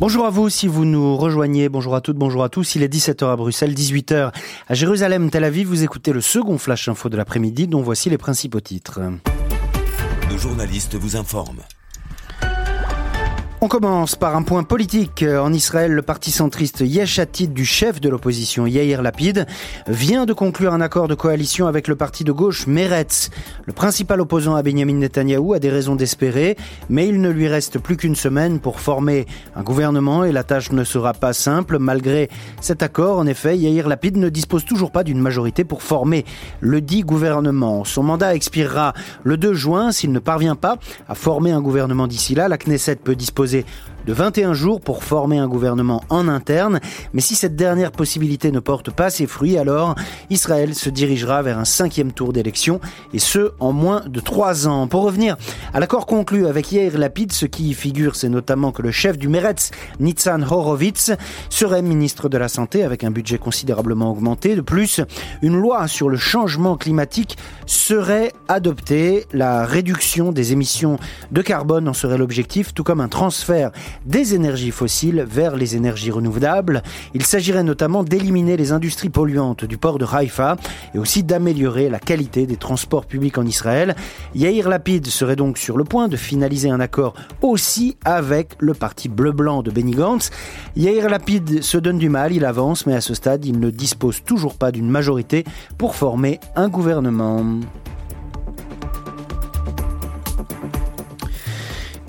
Bonjour à vous si vous nous rejoignez, bonjour à toutes, bonjour à tous. Il est 17h à Bruxelles, 18h à Jérusalem, Tel Aviv. Vous écoutez le second flash info de l'après-midi dont voici les principaux titres. Nos journalistes vous informent. On commence par un point politique. En Israël, le parti centriste Yesh Atid du chef de l'opposition Yair Lapid vient de conclure un accord de coalition avec le parti de gauche Meretz. Le principal opposant à Benjamin Netanyahou a des raisons d'espérer, mais il ne lui reste plus qu'une semaine pour former un gouvernement et la tâche ne sera pas simple. Malgré cet accord, en effet, Yair Lapid ne dispose toujours pas d'une majorité pour former le dit gouvernement. Son mandat expirera le 2 juin. S'il ne parvient pas à former un gouvernement d'ici là, la Knesset peut disposer fazer de 21 jours pour former un gouvernement en interne. Mais si cette dernière possibilité ne porte pas ses fruits, alors Israël se dirigera vers un cinquième tour d'élection, et ce, en moins de trois ans. Pour revenir à l'accord conclu avec Yair Lapid, ce qui y figure, c'est notamment que le chef du Meretz, Nitzan Horowitz, serait ministre de la Santé avec un budget considérablement augmenté. De plus, une loi sur le changement climatique serait adoptée. La réduction des émissions de carbone en serait l'objectif, tout comme un transfert des énergies fossiles vers les énergies renouvelables. Il s'agirait notamment d'éliminer les industries polluantes du port de Haïfa et aussi d'améliorer la qualité des transports publics en Israël. Yair Lapid serait donc sur le point de finaliser un accord aussi avec le parti bleu-blanc de Benny Gantz. Yair Lapid se donne du mal, il avance, mais à ce stade, il ne dispose toujours pas d'une majorité pour former un gouvernement.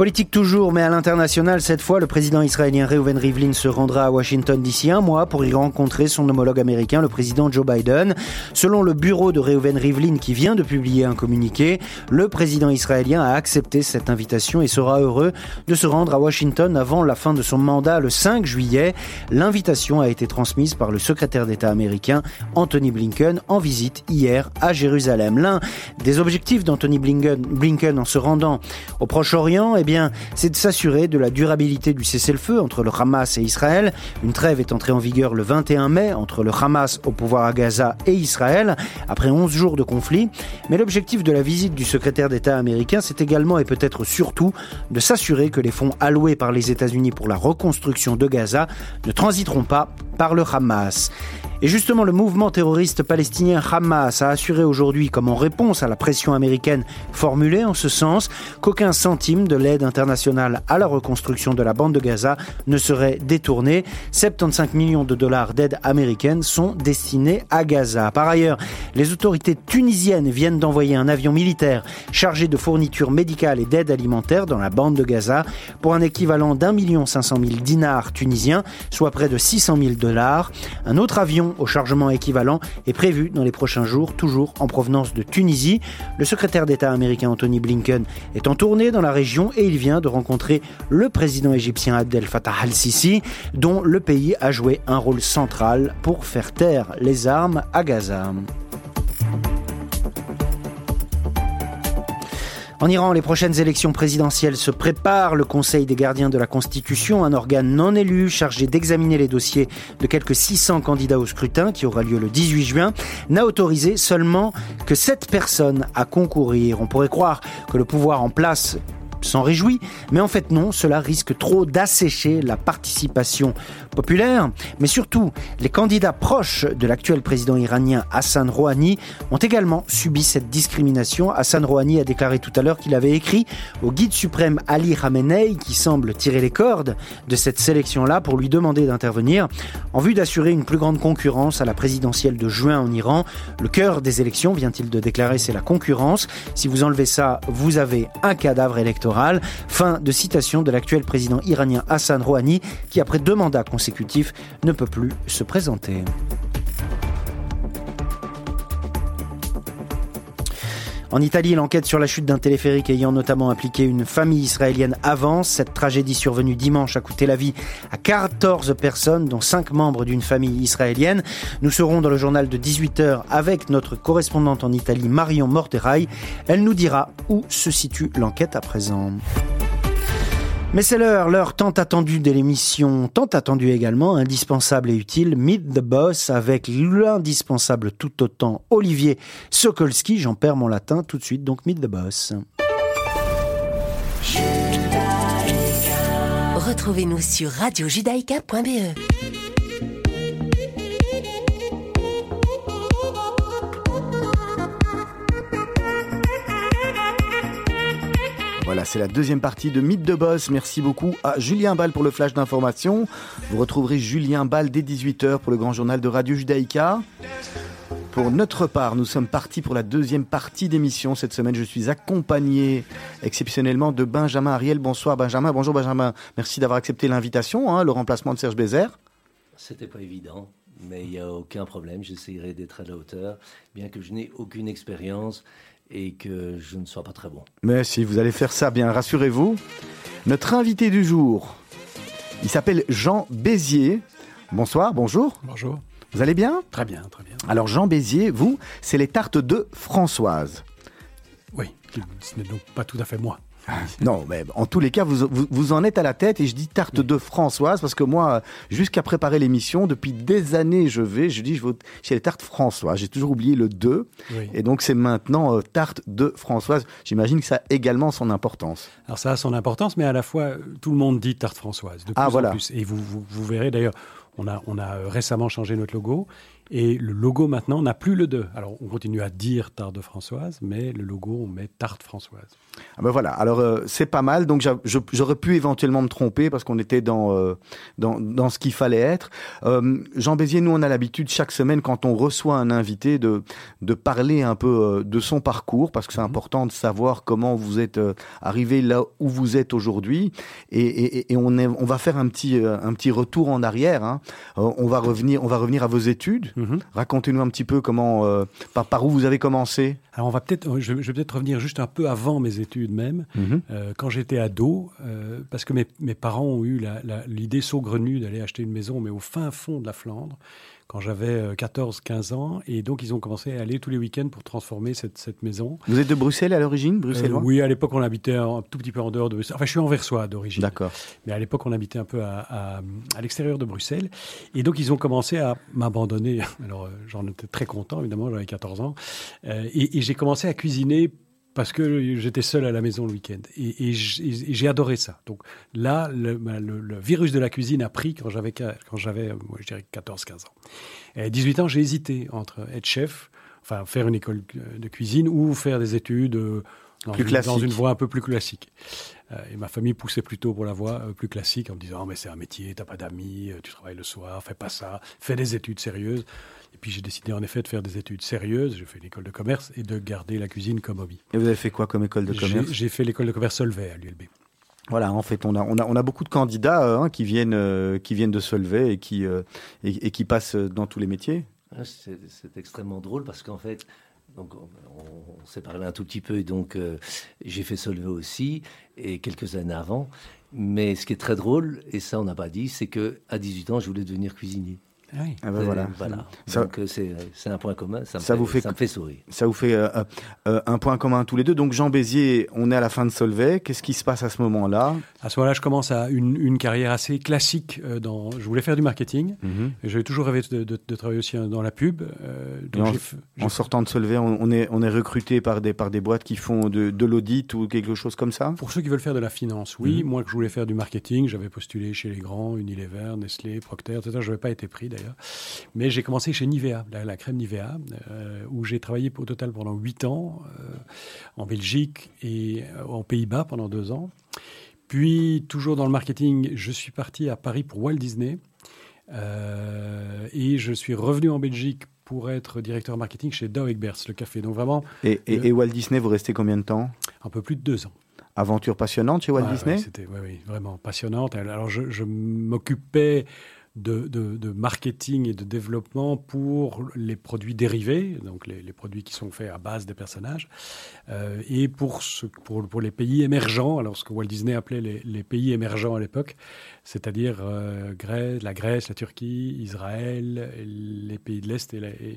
Politique toujours, mais à l'international, cette fois, le président israélien Reuven Rivlin se rendra à Washington d'ici un mois pour y rencontrer son homologue américain, le président Joe Biden. Selon le bureau de Reuven Rivlin qui vient de publier un communiqué, le président israélien a accepté cette invitation et sera heureux de se rendre à Washington avant la fin de son mandat le 5 juillet. L'invitation a été transmise par le secrétaire d'État américain Anthony Blinken en visite hier à Jérusalem. L'un des objectifs d'Anthony Blinken, en se rendant au Proche-Orient, eh c'est de s'assurer de la durabilité du cessez-le-feu entre le Hamas et Israël. Une trêve est entrée en vigueur le 21 mai entre le Hamas au pouvoir à Gaza et Israël, après 11 jours de conflit. Mais l'objectif de la visite du secrétaire d'État américain, c'est également et peut-être surtout de s'assurer que les fonds alloués par les États-Unis pour la reconstruction de Gaza ne transiteront pas par le Hamas. Et justement, le mouvement terroriste palestinien Hamas a assuré aujourd'hui, comme en réponse à la pression américaine formulée en ce sens, qu'aucun centime de l'aide internationale à la reconstruction de la bande de Gaza ne serait détourné. 75 millions de dollars d'aide américaine sont destinés à Gaza. Par ailleurs, les autorités tunisiennes viennent d'envoyer un avion militaire chargé de fournitures médicales et d'aide alimentaire dans la bande de Gaza pour un équivalent d'un million cinq cent mille dinars tunisiens, soit près de 600 000 dollars. Un autre avion au chargement équivalent est prévu dans les prochains jours, toujours en provenance de Tunisie. Le secrétaire d'État américain Anthony Blinken est en tournée dans la région et il vient de rencontrer le président égyptien Abdel Fattah al-Sisi, dont le pays a joué un rôle central pour faire taire les armes à Gaza. En Iran, les prochaines élections présidentielles se préparent. Le Conseil des gardiens de la Constitution, un organe non élu chargé d'examiner les dossiers de quelques 600 candidats au scrutin qui aura lieu le 18 juin, n'a autorisé seulement que 7 personnes à concourir. On pourrait croire que le pouvoir en place s'en réjouit, mais en fait non, cela risque trop d'assécher la participation populaire. Mais surtout, les candidats proches de l'actuel président iranien Hassan Rouhani ont également subi cette discrimination. Hassan Rouhani a déclaré tout à l'heure qu'il avait écrit au guide suprême Ali Khamenei, qui semble tirer les cordes de cette sélection-là, pour lui demander d'intervenir en vue d'assurer une plus grande concurrence à la présidentielle de juin en Iran. Le cœur des élections, vient-il de déclarer, c'est la concurrence. Si vous enlevez ça, vous avez un cadavre électoral Fin de citation de l'actuel président iranien Hassan Rouhani qui, après deux mandats consécutifs, ne peut plus se présenter. En Italie, l'enquête sur la chute d'un téléphérique ayant notamment impliqué une famille israélienne avance. Cette tragédie survenue dimanche a coûté la vie à 14 personnes, dont 5 membres d'une famille israélienne. Nous serons dans le journal de 18h avec notre correspondante en Italie, Marion Morterail. Elle nous dira où se situe l'enquête à présent. Mais c'est l'heure, l'heure tant attendue de l'émission, tant attendue également, indispensable et utile, Meet the Boss avec l'indispensable tout autant Olivier Sokolski. J'en perds mon latin tout de suite, donc Meet the Boss. Retrouvez-nous sur radiojudaïka.be. Voilà, c'est la deuxième partie de Mythe de Boss. Merci beaucoup à Julien Ball pour le flash d'information. Vous retrouverez Julien Ball dès 18h pour le grand journal de Radio Judaïka. Pour notre part, nous sommes partis pour la deuxième partie d'émission. Cette semaine, je suis accompagné exceptionnellement de Benjamin Ariel. Bonsoir Benjamin. Bonjour Benjamin. Merci d'avoir accepté l'invitation, hein, le remplacement de Serge Bézère. C'était pas évident, mais il n'y a aucun problème. J'essayerai d'être à la hauteur, bien que je n'ai aucune expérience et que je ne sois pas très bon. Mais si, vous allez faire ça bien, rassurez-vous. Notre invité du jour, il s'appelle Jean Bézier. Bonsoir, bonjour. Bonjour. Vous allez bien? Très bien, très bien. Alors Jean Bézier, vous, c'est les tartes de Françoise. Oui, ce n'est donc pas tout à fait moi. Non, mais en tous les cas, vous, vous, vous, en êtes à la tête et je dis tarte de Françoise parce que moi, jusqu'à préparer l'émission, depuis des années, je vais, je dis, je vais chez les tartes Françoise. J'ai toujours oublié le 2 Oui. et donc c'est maintenant euh, tarte de Françoise. J'imagine que ça a également son importance. Alors ça a son importance, mais à la fois, tout le monde dit tarte françoise, de plus Ah, en voilà. plus. Et vous, vous, vous verrez d'ailleurs, on a, on a euh, récemment changé notre logo. Et le logo maintenant n'a plus le 2. Alors on continue à dire tarte de Françoise, mais le logo, on met tarte Françoise. Ah ben voilà, alors euh, c'est pas mal. Donc j'aurais pu éventuellement me tromper parce qu'on était dans, euh, dans, dans ce qu'il fallait être. Euh, Jean Bézier, nous on a l'habitude chaque semaine quand on reçoit un invité de, de parler un peu de son parcours parce que c'est important de savoir comment vous êtes arrivé là où vous êtes aujourd'hui. Et, et, et on, est, on va faire un petit, un petit retour en arrière. hein. On, va revenir, on va revenir à vos études. Mhm. Racontez-nous un petit peu comment, euh, par, par où vous avez commencé. Alors on va peut-être, je, je vais peut-être revenir juste un peu avant mes études même. Euh, quand j'étais ado, euh, parce que mes, mes parents ont eu l'idée saugrenue d'aller acheter une maison, mais au fin fond de la Flandre, quand j'avais 14-15 ans, et donc ils ont commencé à aller tous les week-ends pour transformer cette, cette maison. Vous êtes de Bruxelles à l'origine, Euh, bruxellois oui, à l'époque on habitait un, tout petit peu en dehors de Bruxelles. Enfin, je suis anversois d'origine. D'accord. Mais à l'époque, on habitait un peu à, à- à l'extérieur de Bruxelles. Et donc, ils ont commencé à m'abandonner. Alors, euh, j'en étais très content, évidemment, j'avais 14 ans. Euh, et et j'ai commencé à cuisiner parce que j'étais seul à la maison le week-end. Et, j'ai adoré ça. Donc là, le, le- le virus de la cuisine a pris quand j'avais, quand je dirais 14-15 ans. Et à 18 ans, j'ai hésité entre être chef, enfin faire une école euh, de cuisine ou faire des études euh, dans, Plus une, dans une voie un peu plus classique. Euh, et ma famille poussait plutôt pour la voie plus classique en me disant Oh, mais c'est un métier, t'as pas d'amis, tu travailles le soir, fais pas ça, fais des études sérieuses. Et puis j'ai décidé en effet de faire des études sérieuses. J'ai fait une école de commerce et de garder la cuisine comme hobby. Et vous avez fait quoi comme école de commerce? j'ai fait l'école de commerce Solvay à l'ULB. Voilà, en fait, on a, on a, on a beaucoup de candidats hein, qui, viennent, euh, qui viennent de Solvay et qui, euh, et, et qui passent dans tous les métiers. Ah, C'est c'est extrêmement drôle parce qu'en fait, donc on, on s'est parlé un tout petit peu et donc euh, j'ai fait Solvay aussi et quelques années avant. Mais ce qui est très drôle, et ça on n'a pas dit, c'est que à 18 ans, je voulais devenir cuisinier. Oui. Ah ben Euh, voilà. voilà. Ça- Donc euh, c'est c'est un point commun. Ça me, Ça fait, vous fait- ça me fait sourire. Ça vous fait euh, euh, euh, un point commun tous les deux. Donc Jean Bézier, on est à la fin de Solvay. Qu'est-ce qui se passe à ce moment-là? À ce moment-là, je commence à une, une carrière assez classique. euh, dans, je voulais faire du marketing. Et J'avais toujours rêvé de, de- de travailler aussi euh, dans la pub. euh, donc en- f- sortant de Solvay, on, on est, on est recruté par des, par des boîtes qui font de, de l'audit ou quelque chose comme ça? Pour ceux qui veulent faire de la finance, oui. Mhm. Moi, que je voulais faire du marketing, j'avais postulé chez les grands, Unilever, Nestlé, Procter, etc. Je n'avais pas été pris d'ailleurs. Mais j'ai commencé chez Nivea, la, la crème Nivea, euh, où j'ai travaillé au total pendant 8 ans, euh, en Belgique et euh, aux Pays-Bas pendant 2 ans. Puis, toujours dans le marketing, je suis parti à Paris pour Walt Disney. Euh, et je suis revenu en Belgique pour être directeur marketing chez Dow Egberts, le café. Donc vraiment, et, et, Le- et Walt Disney, vous restez combien de temps? Un peu plus de 2 ans. Aventure passionnante chez Walt Disney? ouais, C'était vraiment passionnante. Alors, je, je m'occupais de, marketing et de développement pour les produits dérivés, donc les, produits qui sont faits à base des personnages, euh, et pour, les pays émergents, alors ce que Walt Disney appelait les pays émergents à l'époque, c'est-à-dire euh, Grèce, la Grèce, la Turquie, Israël, les pays de l'Est et la- euh,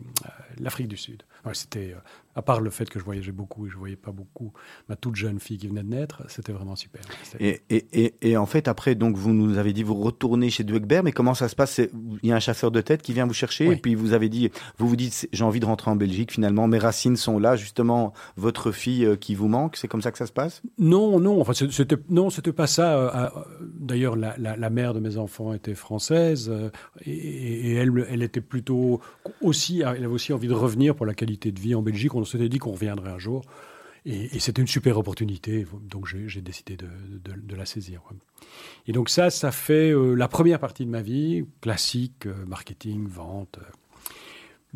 l'Afrique du Sud. Ouais, c'était, euh, à part le fait que je voyageais beaucoup et je voyais pas beaucoup ma toute jeune fille qui venait de naître, c'était vraiment super. Et, et, et, et en fait, après, donc, vous nous avez dit vous retournez chez Duegbert, mais comment ça se passe? Il y a un chasseur de tête qui vient vous chercher, Oui. et puis vous avez dit, vous vous dites, j'ai envie de rentrer en Belgique, finalement, mes racines sont là, justement, votre fille qui vous manque, c'est comme ça que ça se passe? Non, non, enfin, c'était, non, c'était pas ça. D'ailleurs, la, la- la, mère de mes enfants était française et, elle, était plutôt aussi, elle avait aussi envie de revenir pour la qualité de vie en Belgique. On s'était dit qu'on reviendrait un jour. Et, c'était une super opportunité, donc j'ai décidé de, la saisir. Et donc ça, ça fait la première partie de ma vie, classique, marketing, vente.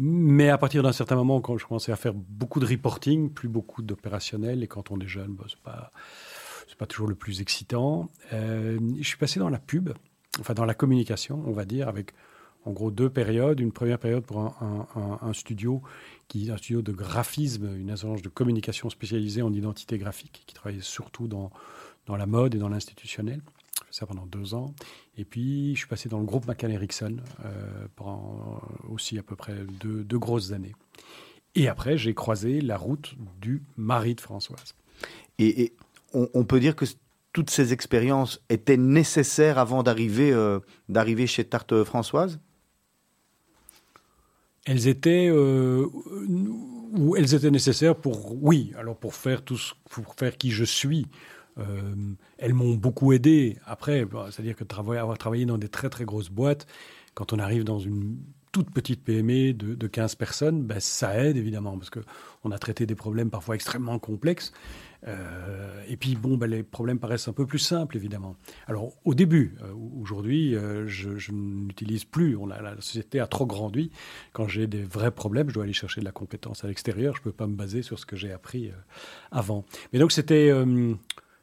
Mais à partir d'un certain moment, quand je commençais à faire beaucoup de reporting, plus beaucoup d'opérationnel, et quand on est jeune, bon, c'est pas pas toujours le plus excitant. Euh, je suis passé dans la pub, enfin dans la communication, on va dire, avec en gros deux périodes. Une première période pour un, studio qui un studio de graphisme, une agence de communication spécialisée en identité graphique, qui travaillait surtout dans, dans la mode et dans l'institutionnel. Ça pendant deux ans. Et puis, je suis passé dans le groupe McCann Erickson euh, pendant aussi à peu près deux, grosses années. Et après, j'ai croisé la route du mari de Françoise. Et on, peut dire que toutes ces expériences étaient nécessaires avant d'arriver euh, chez Tarte Françoise? Elles étaient euh, ou elles étaient nécessaires pour oui alors pour faire tout pour faire qui je suis. Euh, elles m'ont beaucoup aidé. Après, c'est-à-dire que travailler, avoir travaillé dans des très très grosses boîtes, quand on arrive dans une toute petite PME de, de 15 personnes, ben, ça aide évidemment, parce qu'on a traité des problèmes parfois extrêmement complexes. Euh, et puis, bon, ben, les problèmes paraissent un peu plus simples, évidemment. Alors, au début, euh, aujourd'hui, euh, je, n'utilise plus. On a, la société a trop grandi. Quand j'ai des vrais problèmes, je dois aller chercher de la compétence à l'extérieur. Je ne peux pas me baser sur ce que j'ai appris avant. Mais donc, c'était.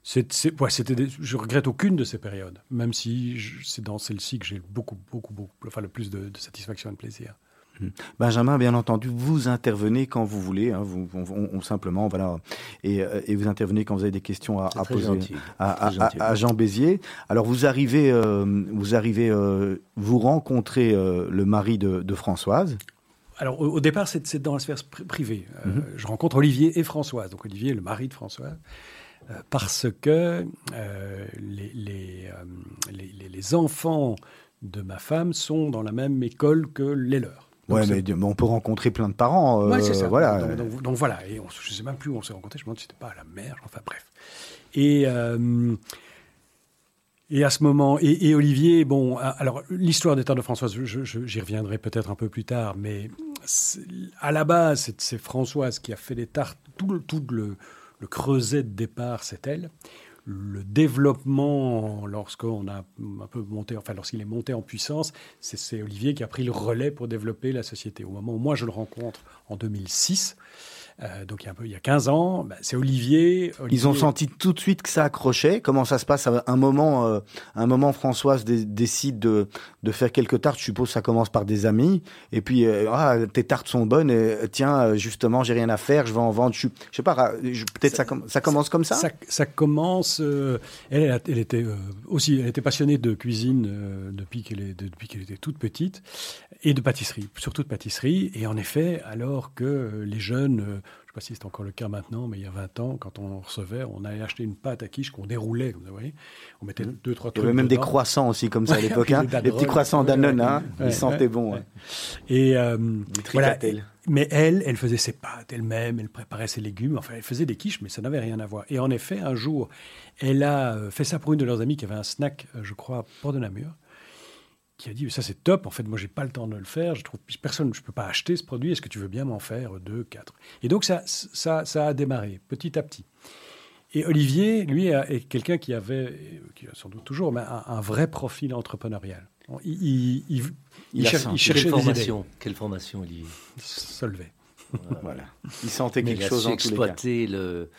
C'est, ouais, c'était je regrette aucune de ces périodes, même si c'est dans celle-ci que j'ai beaucoup, beaucoup, beaucoup, enfin le plus de, de satisfaction et de plaisir. Mmh. Benjamin, bien entendu, vous intervenez quand vous voulez, hein, vous, on, simplement, voilà, euh, et, vous intervenez quand vous avez des questions à, poser à, Jean Bézier. Alors vous arrivez, euh, vous arrivez, euh, vous rencontrez le mari de, Françoise. Alors au, départ, c'est dans la sphère privée. Mmh. Je rencontre Olivier et Françoise. Donc Olivier, le mari de Françoise. Parce que les, les, les enfants de ma femme sont dans la même école que les leurs. Ouais, mais, on peut rencontrer plein de parents. Euh, c'est ça. Voilà. Donc, voilà. Et on, je ne sais même plus où on s'est rencontrés. Je me demande si c'était pas à la mer. Enfin bref. Et euh, et à ce moment, et, Olivier, bon, alors l'histoire des terres de Françoise, j'y reviendrai peut-être un peu plus tard, mais à la base, c'est Françoise qui a fait les tartes. Tout, tout le, le creuset de départ, c'est elle le développement, lorsqu'on a un peu monté, enfin lorsqu'il est monté en puissance, c'est Olivier qui a pris le relais pour développer la société. Au moment où moi je le rencontre en 2006, euh, donc il y, a un peu, il y a 15 ans, bah, c'est Olivier, Ils ont senti tout de suite que ça accrochait. Comment ça se passe à un moment euh, un moment, Françoise décide de, de faire quelques tartes. Je suppose que ça commence par des amis. Et puis, euh, ah, tes tartes sont bonnes. Et, tiens, justement, j'ai rien à faire. Je vais en vendre. Je, je sais pas. Peut-être ça, ça, commence comme ça? Ça, commence. Elle, elle, était aussi, elle était passionnée de cuisine depuis qu'elle depuis qu'elle était toute petite et de pâtisserie, surtout de pâtisserie. Et en effet, alors que les jeunes pas si c'est encore le cas maintenant, mais il y a 20 ans, quand on recevait, on allait acheter une pâte à quiche qu'on déroulait, vous voyez. On mettait mmh. deux, trois trucs. Il y avait même des croissants aussi, comme ça à l'époque. hein. Les petits croissants Danone, hein. ils sentaient bon. Et euh, voilà. Mais elle, elle faisait ses pâtes elle-même, elle préparait ses légumes, enfin, elle faisait des quiches, mais ça n'avait rien à voir. Et en effet, un jour, elle a euh, fait ça pour une de leurs amies qui avait un snack, euh, je crois, à Port de Namur qui a dit ça c'est top en fait moi j'ai pas le temps de le faire je trouve personne je peux pas acheter ce produit est-ce que tu veux bien m'en faire deux quatre? Et donc ça ça ça a démarré petit à petit. Et Olivier lui est quelqu'un qui avait qui a sans doute toujours mais un, vrai profil entrepreneurial. Il, il, il, cherchait quelle formation, idées. quelle formation Olivier? Solvay voilà. Il sentait quelque chose en tous les cas. le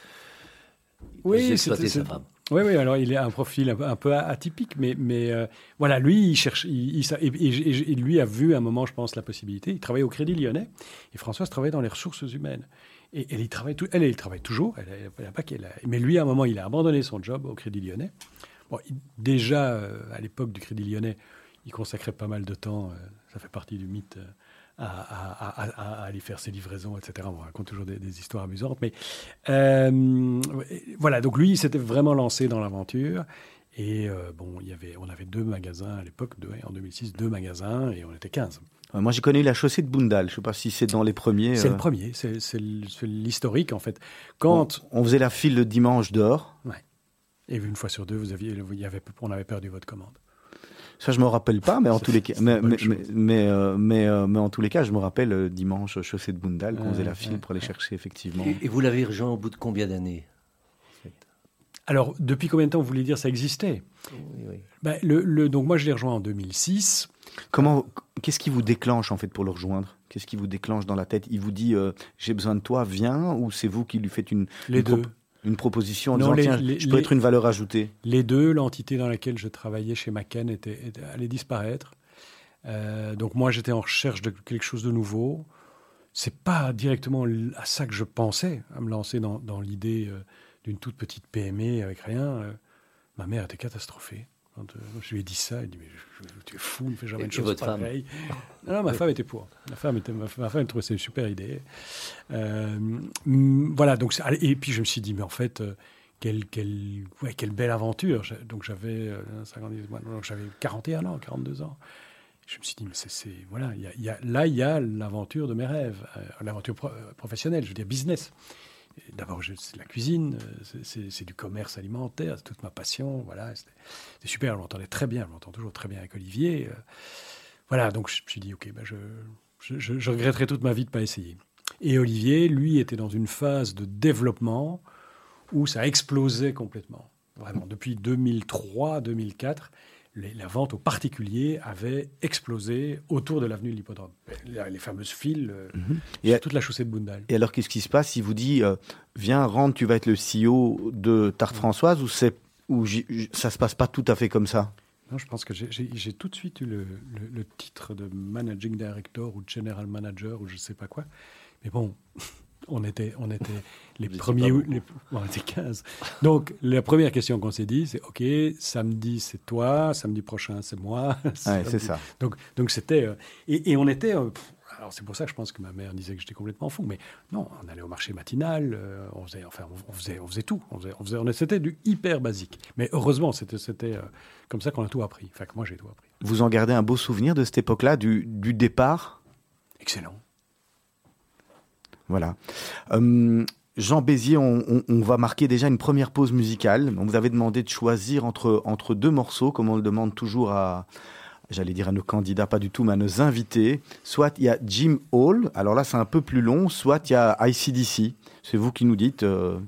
oui c'était sa femme oui, oui, alors il a un profil un, peu atypique, mais, mais euh, voilà, lui, il cherche, il, il, lui a vu à un moment, je pense, la possibilité. Il travaillait au Crédit Lyonnais, et Françoise travaillait dans les ressources humaines. Et elle, il travaille, elle, elle travaille toujours, elle, elle, pas qu'elle mais lui, à un moment, il a abandonné son job au Crédit Lyonnais. Bon, déjà, euh, à l'époque du Crédit Lyonnais, il consacrait pas mal de temps, euh, ça fait partie du mythe à, aller faire ses livraisons, etc. On raconte toujours des, histoires amusantes. Mais euh, voilà, donc lui, il s'était vraiment lancé dans l'aventure. Et euh, bon, il y avait, on avait deux magasins à l'époque, en 2006, deux magasins, et on était 15. Moi, j'ai connu la chaussée de Bundal. Je ne sais pas si c'est dans les premiers. C'est le euh, premier, c'est l'historique, en fait. Quand... On, faisait la file le dimanche dehors. Ouais. Et une fois sur deux, vous aviez, il y avait, on avait perdu votre commande. Ça, je me rappelle pas, mais en tous les cas, mais, mais, chose. mais, mais, euh, mais, euh, mais en tous les cas, je me rappelle euh, dimanche chaussée de Bundal qu'on Ouais, faisait la file ouais, pour aller chercher effectivement. Et, et vous l'avez rejoint au bout de combien d'années Alors, depuis combien de temps vous voulez dire ça existait? Oui, oui. Ben, le, le- Donc moi, je l'ai rejoint en 2006. Comment, qu'est-ce qui vous déclenche en fait pour le rejoindre? Qu'est-ce qui vous déclenche dans la tête? Il vous dit euh, j'ai besoin de toi, viens, ou c'est vous qui lui faites une, Les une, deux. Une proposition en Non, disant les- tiens, les- je peux les- être une valeur ajoutée Les deux, l'entité dans laquelle je travaillais chez Macken était, était- allait disparaître. Euh, donc moi, j'étais en recherche de quelque chose de nouveau. C'est pas directement à ça que je pensais, à me lancer dans, dans l'idée euh, d'une toute petite PME avec rien. Euh, ma mère était catastrophée. Quand euh, je lui ai dit ça, elle dit mais je- je- tu es fou, ne fais jamais Et- une chose pareille. Non, non, ma femme était pour. Ma femme était, ma, ma femme trouvait ça une super idée. Euh, voilà, donc et puis je me suis dit mais en fait. euh, quelle, quelle, ouais, quelle belle aventure. Donc j'avais euh, 50, moi, donc j'avais 41 ans, 42 ans. Je me suis dit, mais c'est, voilà, il y a- il y a- là, il y a l'aventure de mes rêves, l'aventure pro- professionnelle, je veux dire business. D'abord, c'est de la cuisine, euh, c'est, c'est- c'est du commerce alimentaire, c'est toute ma passion. Voilà, c'était super, je m'entendais très bien, je m'entends toujours très bien avec Olivier. euh. voilà, donc je me suis dit, ok, ben je, je, regretterai toute ma vie de ne pas essayer. Et Olivier, lui, était dans une phase de développement où ça explosait complètement. Vraiment, depuis 2003-2004, les- la vente aux particuliers avait explosé autour de l'avenue de l'Hippodrome. Les, les fameuses files euh, Et sur à- toute la chaussée de Bundal. Et alors, qu'est-ce qui se passe? Il vous dit euh, viens, rentre, tu vas être le CEO de Tarte Françoise, ou ou ça se passe pas tout à fait comme ça? Non, je pense que j'ai- tout de suite eu le, le- le titre de managing director ou general manager ou je sais pas quoi. Mais bon, on était, on était les Vous premiers. les- on était 15. Donc, la première question qu'on s'est dit, c'est OK, samedi, c'est toi, samedi prochain, c'est moi. Ouais, c'est ça. Donc, donc c'était. euh, et, et on était. euh, pff, alors, c'est pour ça que je pense que ma mère disait que j'étais complètement fou. Mais non, on allait au marché matinal, euh, on, faisait, enfin, on, on faisait, on faisait tout. On faisait, on faisait, on- c'était du hyper basique. Mais heureusement, c'était c'était, euh, comme ça qu'on a tout appris. Enfin, que moi, j'ai tout appris. Vous en gardez un beau souvenir de cette époque-là, du, du départ? Excellent. Voilà. Euh, Jean Bézier, on, on- on va marquer déjà une première pause musicale. On vous avait demandé de choisir entre, entre deux morceaux, comme on le demande toujours à, j'allais dire à nos candidats, pas du tout, mais à nos invités. Soit il y a Jim Hall, alors là c'est un peu plus long, soit il y a ICDC. C'est vous qui nous dites. euh,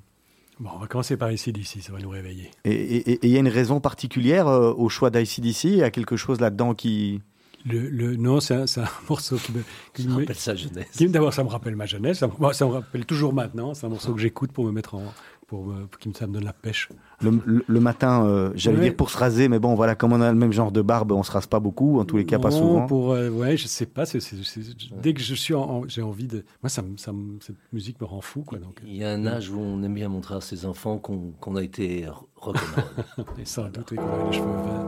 Bon, on va commencer par ici, d'ici, ça va nous réveiller. et il y a une raison particulière euh, au choix d'ICDC Il y a quelque chose là-dedans qui. Le, le, non, c'est un, c'est un morceau qui me. Qui Je me rappelle sa jeunesse. D'abord, ça me rappelle ma jeunesse. Ça me, ça me rappelle toujours maintenant. C'est un morceau que j'écoute pour me mettre en. Pour, me- pour qui me, ça me donne la pêche. Le, le- le matin, euh, j'allais Ouais. dire pour se raser, mais bon, voilà, comme on a le même genre de barbe, on se rase pas beaucoup, en tous les cas pas Non, souvent. Pour, euh, ouais, je sais pas. c'est- c'est- c'est- dès que je suis en, en- j'ai envie de. Moi, ça, ça cette musique me rend fou, quoi. Donc, Il y a un âge où on aime bien montrer à ses enfants qu'on qu'on a été rock'n'roll. et sans doute, qu'on les cheveux verts.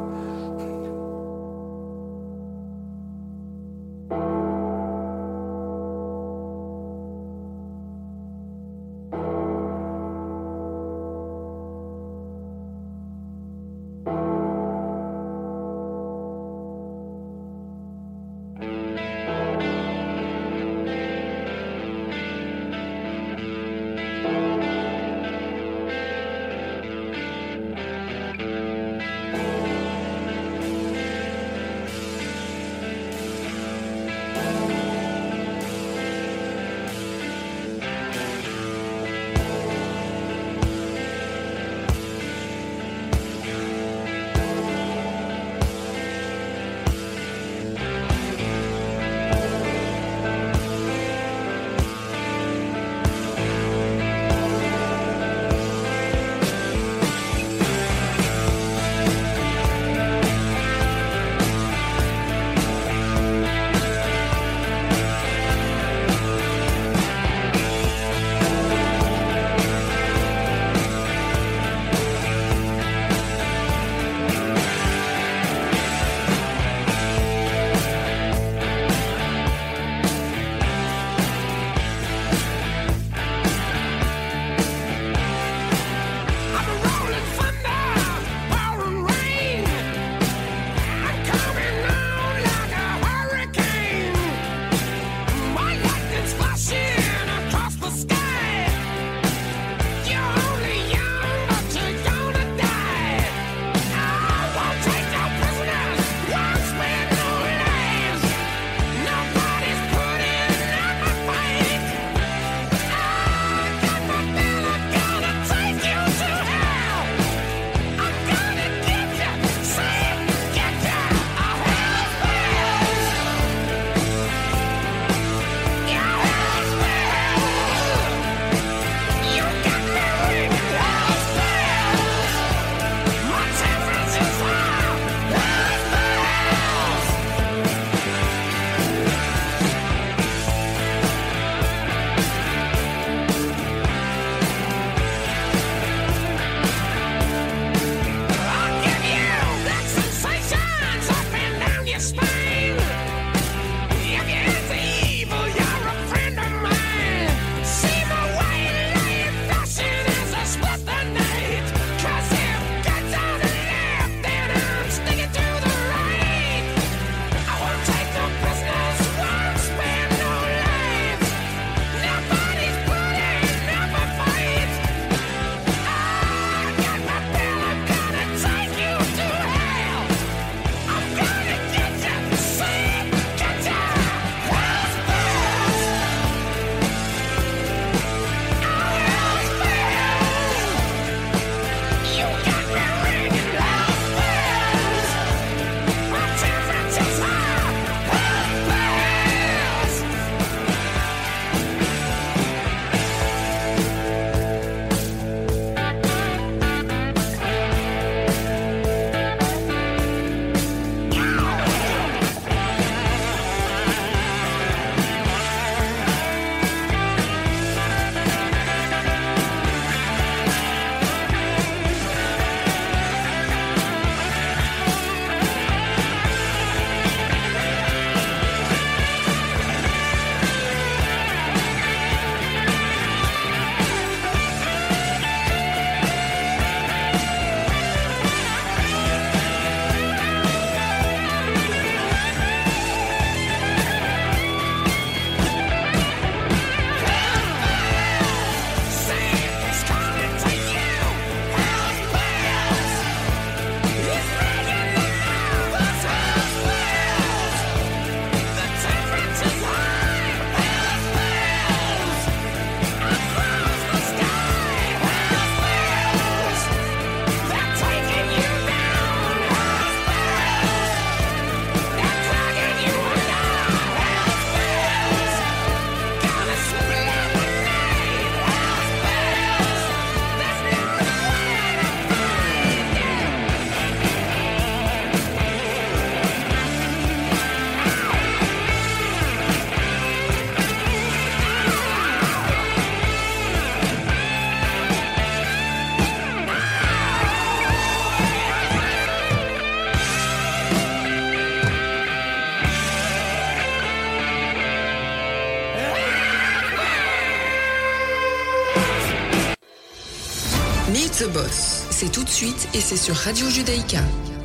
Suite et c'est sur Radio Judaïka.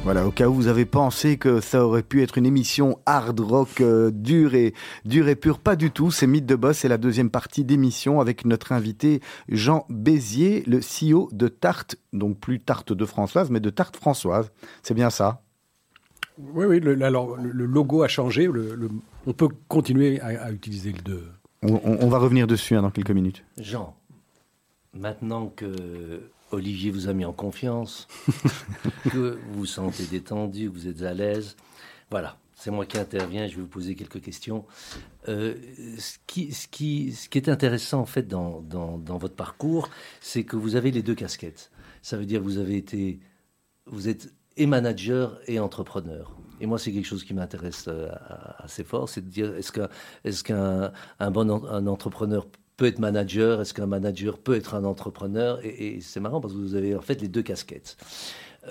Voilà, au cas où vous avez pensé que ça aurait pu être une émission hard rock euh, dure et dure et pure, pas du tout. C'est Mythe de Boss, c'est la deuxième partie d'émission avec notre invité Jean Bézier, le CEO de Tarte, donc plus Tarte de Françoise, mais de Tarte Françoise. C'est bien ça? Oui, oui. Le, alors le, logo a changé. Le, on peut continuer à, à utiliser le 2. On, on, va revenir dessus hein, dans quelques minutes. Jean, maintenant que Olivier vous a mis en confiance, que vous vous sentez détendu, que vous êtes à l'aise. Voilà, c'est moi qui interviens, je vais vous poser quelques questions. Euh, ce, qui, ce, qui, ce, qui, est intéressant en fait dans, dans, dans votre parcours, c'est que vous avez les deux casquettes. Ça veut dire que vous avez été, vous êtes et manager et entrepreneur. Et moi, c'est quelque chose qui m'intéresse euh, assez fort, c'est de dire est-ce qu'un est bon un entrepreneur peut être manager Est-ce qu'un manager peut être un entrepreneur Et, c'est marrant parce que vous avez en fait les deux casquettes.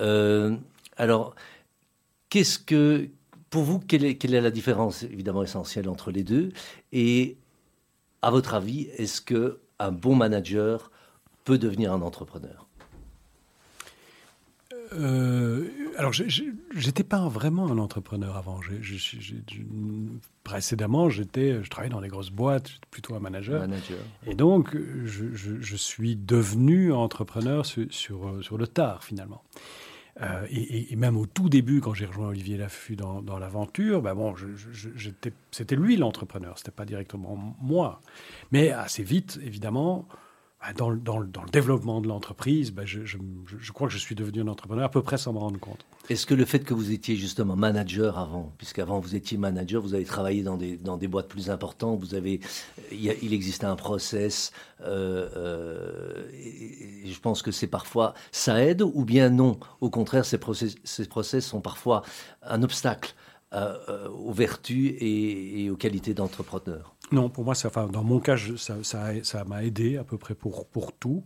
Euh, alors, qu'est-ce que, pour vous, quelle est, quelle est, la différence évidemment essentielle entre les deux? Et à votre avis, est-ce que un bon manager peut devenir un entrepreneur? Euh, alors, j'étais pas vraiment un entrepreneur avant. précédemment, j'étais, je travaillais dans des grosses boîtes, j'étais plutôt un manager. Et donc, je, suis devenu entrepreneur sur, sur, le tard, finalement. Euh, et, même au tout début, quand j'ai rejoint Olivier Laffut dans, dans l'aventure, ben bon, c'était lui l'entrepreneur, c'était pas directement moi. Mais assez vite, évidemment, dans, dans, le développement de l'entreprise, bah, je, crois que je suis devenu un entrepreneur à peu près sans me rendre compte. Est-ce que le fait que vous étiez justement manager avant, puisqu'avant vous étiez manager, vous avez travaillé dans des, boîtes plus importantes, vous avez, il, il existait un process, euh, euh, je pense que c'est parfois, ça aide ou bien non? Au contraire, ces process, ces process sont parfois un obstacle euh, aux vertus et, aux qualités d'entrepreneur Non, pour moi, ça, enfin, dans mon cas, ça, ça, m'a aidé à peu près pour, pour tout.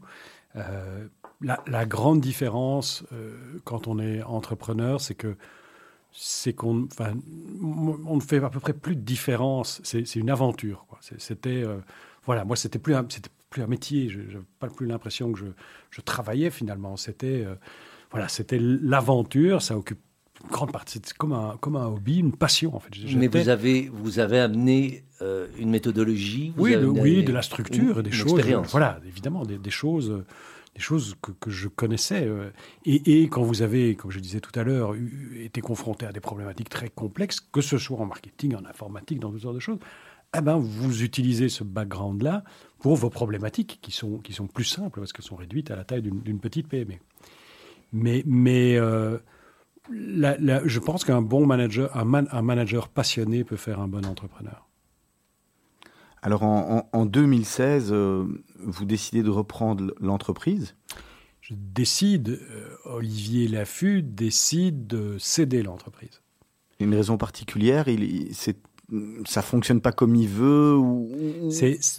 Euh, la, grande différence quand on est entrepreneur, c'est que c'est qu'on, enfin, on ne fait à peu près plus de différence. C'est une aventure. C'était, voilà, moi, c'était plus, c'était plus un métier. Je n'ai pas plus l'impression que je, je, travaillais finalement. C'était, voilà, c'était l'aventure. Ça occupe grande partie, c'est comme un, comme un hobby, une passion en fait. Mais vous avez, vous avez amené euh, une méthodologie Oui, oui, de la structure, des choses. Voilà, évidemment, des, choses, des choses que, que je connaissais. Euh, et, et, quand vous avez, comme je disais tout à l'heure, été confronté à des problématiques très complexes, que ce soit en marketing, en informatique, dans toutes sortes de choses, eh ben, vous utilisez ce background-là pour vos problématiques qui sont, qui sont plus simples parce qu'elles sont réduites à la taille d'une petite PME. Mais, mais euh, je pense qu'un bon manager, un, manager passionné peut faire un bon entrepreneur. Alors en, 2016, euh, vous décidez de reprendre l'entreprise? Je décide, euh, Olivier Laffut décide de céder l'entreprise. Une raison particulière il, Ça fonctionne pas comme il veut ou...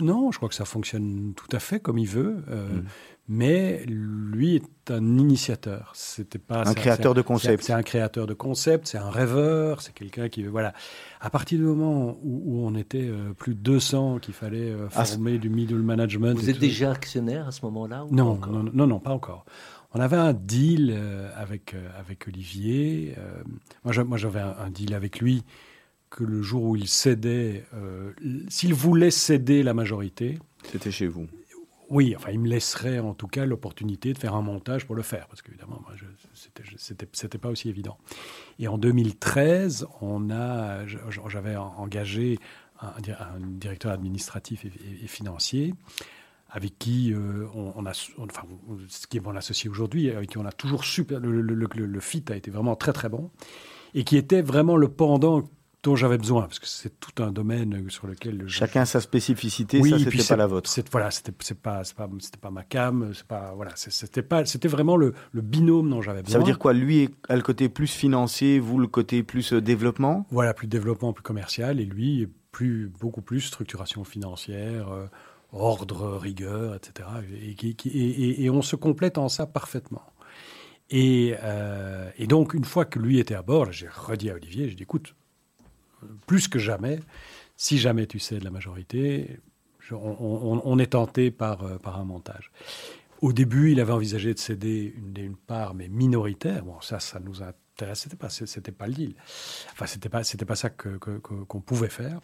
Non, je crois que ça fonctionne tout à fait comme il veut. Euh, hmm mais lui est un initiateur. C'était pas un créateur de concept. C'est un créateur de concept, c'est un rêveur, c'est quelqu'un qui voilà. À partir du moment où, on était euh, plus de 200, qu'il fallait euh, ah, former du middle management. Vous êtes déjà actionnaire à ce moment-là non, non, non, non, pas encore. On avait un deal euh, avec avec Olivier. moi, j'avais un, un, deal avec lui que le jour où il cédait, s'il voulait céder la majorité. C'était chez vous. Oui, enfin, il me laisserait en tout cas l'opportunité de faire un montage pour le faire, parce qu'évidemment, c'était pas aussi évident. Et en 2013, on a, j'avais engagé un, directeur administratif et, financier avec qui euh, on, a, enfin, ce qui est mon associé aujourd'hui, avec qui on a toujours super, le, fit a été vraiment très très bon, et qui était vraiment le pendant dont j'avais besoin, parce que c'est tout un domaine sur lequel... Chacun a sa spécificité, oui, ça, c'était pas la vôtre. Voilà, c'était pas, pas, pas ma cam, pas, voilà, c'était pas, c'était vraiment le, le, binôme dont j'avais besoin. Ça veut dire quoi Lui a le côté plus financier, vous le côté plus euh, développement? Voilà, plus développement, plus commercial, et lui, plus, beaucoup plus structuration financière, euh, ordre, rigueur, etc. Et, et, et, on se complète en ça parfaitement. Et, euh, et, donc, une fois que lui était à bord, j'ai redit à Olivier, j'ai dit, écoute, plus que jamais, si jamais tu de la majorité, on, est tenté par, euh, par un montage. Au début, il avait envisagé de céder une, une part, mais minoritaire. Bon, ça, ça nous intéressait pas. C'était pas le deal. Enfin, c'était pas, c'était pas ça que- qu'on pouvait faire.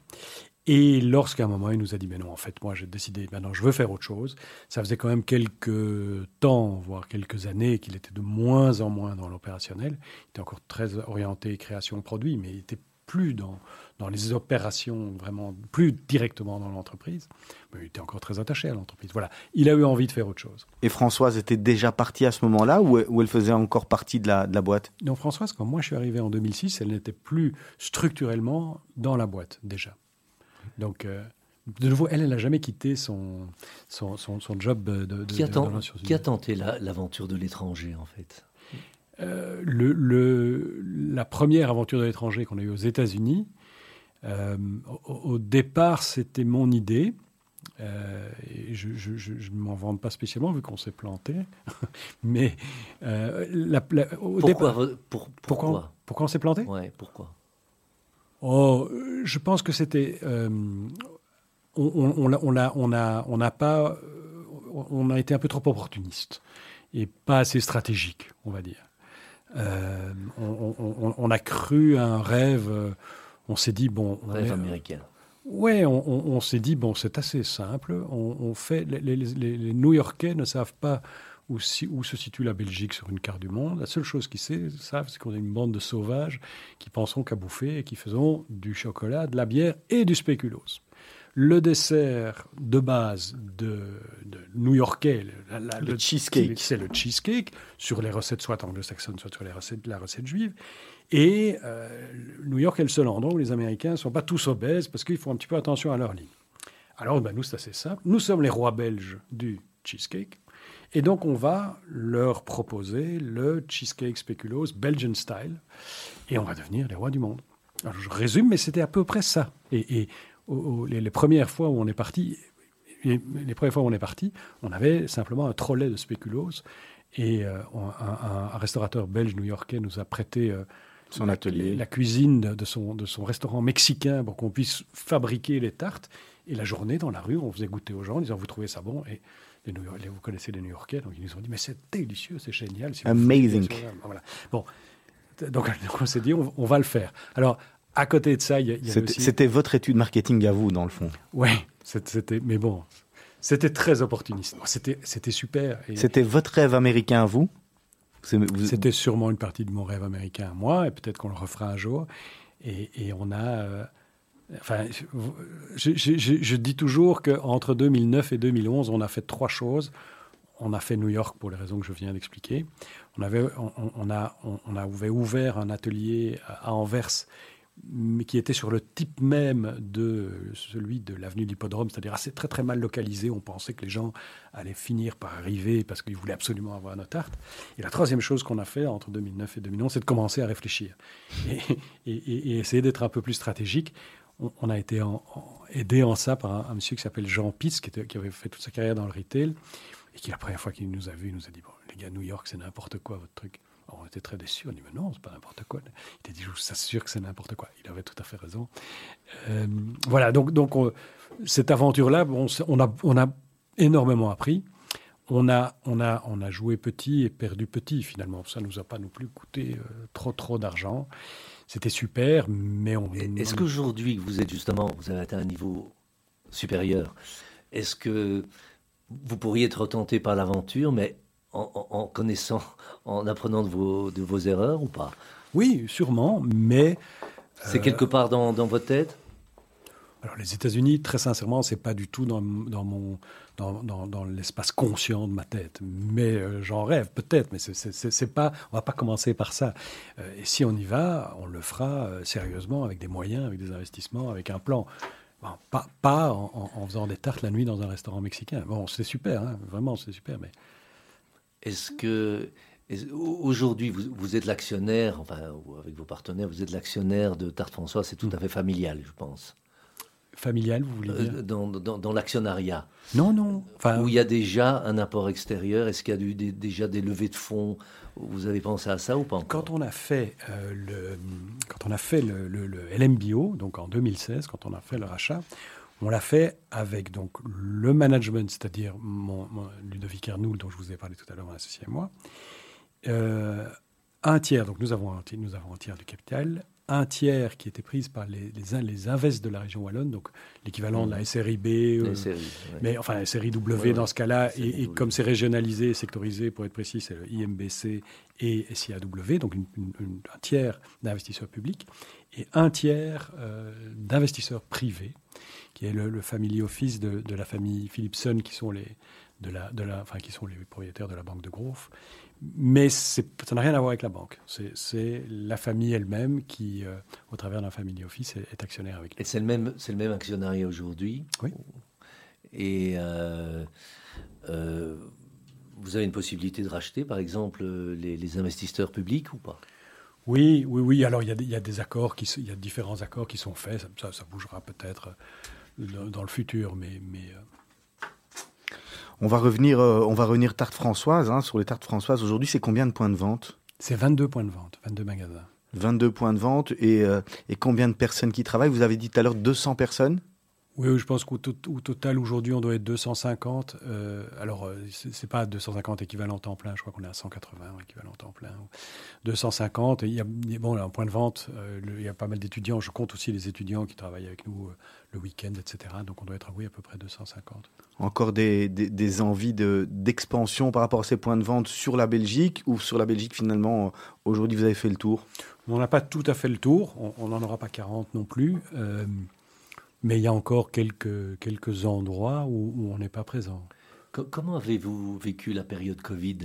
Et lorsqu'à un moment, il nous a dit, mais non, en fait, moi, j'ai décidé, maintenant, je veux faire autre chose. Ça faisait quand même quelques temps, voire quelques années, qu'il était de moins en moins dans l'opérationnel. Il était encore très orienté création produit, mais il était plus dans, dans les opérations, vraiment, plus directement dans l'entreprise. Mais il était encore très attaché à l'entreprise. Voilà, il a eu envie de faire autre chose. Et Françoise était déjà partie à ce moment-là ou, ou elle faisait encore partie de la, de la boîte? Donc Françoise, quand moi je suis arrivé en 2006, elle n'était plus structurellement dans la boîte déjà. Donc, euh, de nouveau, elle, elle n'a jamais quitté son, son, son, son job de, de, Qui a, qui tenté la- l'aventure de l'étranger, en fait? Euh, le, le- la première aventure de l'étranger qu'on a eue aux États-Unis, euh, au, au départ, c'était mon idée. Euh, et je ne m'en vante pas spécialement vu qu'on s'est planté. Mais la- la- au Pourquoi départ, pour- pourquoi, Pourquoi pourquoi on s'est planté? Ouais, pourquoi? Oh, je pense que c'était. on, on, on, a- on a, on a, on n'a pas. On a été un peu trop opportuniste et pas assez stratégique, on va dire. Euh, on, on- on- on a cru à un rêve. euh, On s'est dit bon. on Rêve est- américain. Ouais, on, s'est dit, bon, c'est assez simple. On, fait, les, les- les- les New-Yorkais ne savent pas où, si- où se situe la Belgique sur une carte du monde. La seule chose qu'ils savent, c'est qu'on est une bande de sauvages qui penseront qu'à bouffer et qui faisons du chocolat, de la bière et du spéculoos. Le dessert de base de, de New-Yorkais, le, cheesecake. c'est le cheesecake, sur les recettes soit anglo-saxonnes, soit sur les recettes, la recette juive. Et euh, New York est le seul endroit où les Américains ne sont pas tous obèses parce qu'ils font un petit peu attention à leur ligne. Alors, ben, nous, c'est assez simple. Nous sommes les rois belges du cheesecake. Et donc, on va leur proposer le cheesecake spéculoos Belgian style. Et on va devenir les rois du monde. Alors, je résume, mais c'était à peu près ça. Et, et au- au- les, les premières fois où on est parti, les, les premières fois où on est parti, on avait simplement un trolley de spéculoos. Et euh, on- un, restaurateur belge new-yorkais nous a prêté euh, Son la- atelier. la cuisine de, de son, de son restaurant mexicain pour qu'on puisse fabriquer les tartes. Et la journée, dans la rue, on faisait goûter aux gens en disant Vous trouvez ça bon? Et les New York- les- vous connaissez les New-Yorkais, donc ils nous ont dit Mais c'est délicieux, c'est génial. si Amazing. Voilà. Bon, donc, donc on s'est dit on, on va le faire. Alors, à côté de ça, il y, y avait aussi. c'était votre étude marketing à vous, dans le fond. Oui, c'était. Mais bon, c'était très opportuniste. C'était c'était super. Et- C'était votre rêve américain à vous? C'était sûrement une partie de mon rêve américain à moi, et peut-être qu'on le refera un jour. Et, et on a. euh, enfin, je, je- je- je dis toujours qu'entre 2009 et 2011, on a fait trois choses. On a fait New York pour les raisons que je viens d'expliquer. On avait, on, a, on, on avait ouvert un atelier à Anvers, mais qui était sur le type même de celui de l'avenue de c'est-à-dire assez très très mal localisé. On pensait que les gens allaient finir par arriver parce qu'ils voulaient absolument avoir nos tartes. Et la troisième chose qu'on a fait entre 2009 et 2011, c'est de commencer à réfléchir et, essayer d'être un peu plus stratégique. On, a été en- en- aidé en ça par un, monsieur qui s'appelle Jean Pitts, qui, qui avait fait toute sa carrière dans le retail, et qui la première fois qu'il nous a vus, il nous a dit, bon, les gars, New York, c'est n'importe quoi, votre truc. On était très déçus, on dit, mais non, c'est pas n'importe quoi. Il a dit, je vous assure que c'est n'importe quoi. Il avait tout à fait raison. Euh, voilà, donc, donc on- cette aventure-là, on, a, on a énormément appris. On a, on, a, on a joué petit et perdu petit, finalement. Ça ne nous a pas non plus coûté euh, trop, trop d'argent. C'était super, mais on... Est-ce qu'aujourd'hui, vous êtes justement, vous avez atteint un niveau supérieur, est-ce que vous pourriez être tenté par l'aventure, mais en, connaissant, en apprenant de vos, de vos erreurs ou pas? Oui, sûrement, mais... C'est quelque part dans, dans votre tête? Alors les États-Unis, très sincèrement, c'est pas du tout dans, dans mon dans, dans- dans l'espace conscient de ma tête. Mais euh, j'en rêve peut-être, mais c'est- pas. On va pas commencer par ça. Euh, et si on y va, on le fera euh, sérieusement avec des moyens, avec des investissements, avec un plan. Bon, pas pas en, en- en faisant des tartes la nuit dans un restaurant mexicain. Bon, c'est super, hein, vraiment, c'est super, mais Est-ce que aujourd'hui vous, vous êtes l'actionnaire, enfin avec vos partenaires, vous êtes l'actionnaire de Tarte François, c'est tout à fait familial, je pense. familial, vous voulez dire? Euh, dans dans- dans l'actionnariat, Non, non. Enfin, où il y a déjà un apport extérieur, est-ce qu'il y a eu des- déjà des levées de fonds? Vous avez pensé à ça ou pas encore? Quand on a fait euh, le, quand on a fait le, le- le LMBO, donc en 2016, quand on a fait le rachat, On l'a fait avec donc le management, c'est-à-dire Ludovic Ernoul, dont je vous ai parlé tout à l'heure, mon associé et moi. Euh, un tiers, donc nous avons un, tiers- nous avons un tiers du capital, un tiers qui était prise par les, les, in- les invests de la région wallonne, donc l'équivalent de la SRIB, euh, Les séries, ouais. mais enfin la série W Ouais, dans ce cas-là, et, comme c'est régionalisé, sectorisé, pour être précis, c'est le IMBC et SIAW, donc une- une- une- un tiers d'investisseurs publics et un tiers euh, d'investisseurs privés, qui est le, le family office de, de la famille Philipson, qui sont les de la, de la, enfin, qui sont les propriétaires de la banque de Grove. Mais ça n'a rien à voir avec la banque. C'est- la famille elle-même qui, euh, au travers d'un family office, est, est actionnaire avec nous. Et c'est le même, c'est le même actionnariat aujourd'hui. Oui. Et euh, euh, vous avez une possibilité de racheter, par exemple, les, les investisseurs publics ou pas? Oui, oui, oui. Alors, il y a, des- il y a des accords, qui, il y a différents accords qui sont faits. Ça, ça- ça bougera peut-être dans, dans le futur, mais, mais On va revenir, euh, on va revenir tarte françoise. hein, sur les tartes françoises, aujourd'hui, c'est combien de points de vente? C'est 22 points de vente, 22 magasins. 22 points de vente et, euh, et combien de personnes qui travaillent? Vous avez dit tout à l'heure 200 personnes? Oui, je pense qu'au to- au total, aujourd'hui, on doit être 250. euh, alors, euh, c'est c'est pas 250 équivalents temps plein, je crois qu'on est à 180 équivalents temps plein. 250, et il y a, bon, un point de vente, euh, le- il y a pas mal d'étudiants. Je compte aussi les étudiants qui travaillent avec nous euh, le week-end, etc. Donc, on doit être, oui, à peu près 250. Encore des, des, des envies de- d'expansion par rapport à ces points de vente sur la Belgique ou sur la Belgique finalement aujourd'hui vous avez fait le tour? On n'a pas tout à fait le tour, on n'en aura pas 40 non plus, mais il y a encore quelques, quelques endroits où, où on n'est pas présent. Co- Comment avez-vous vécu la période Covid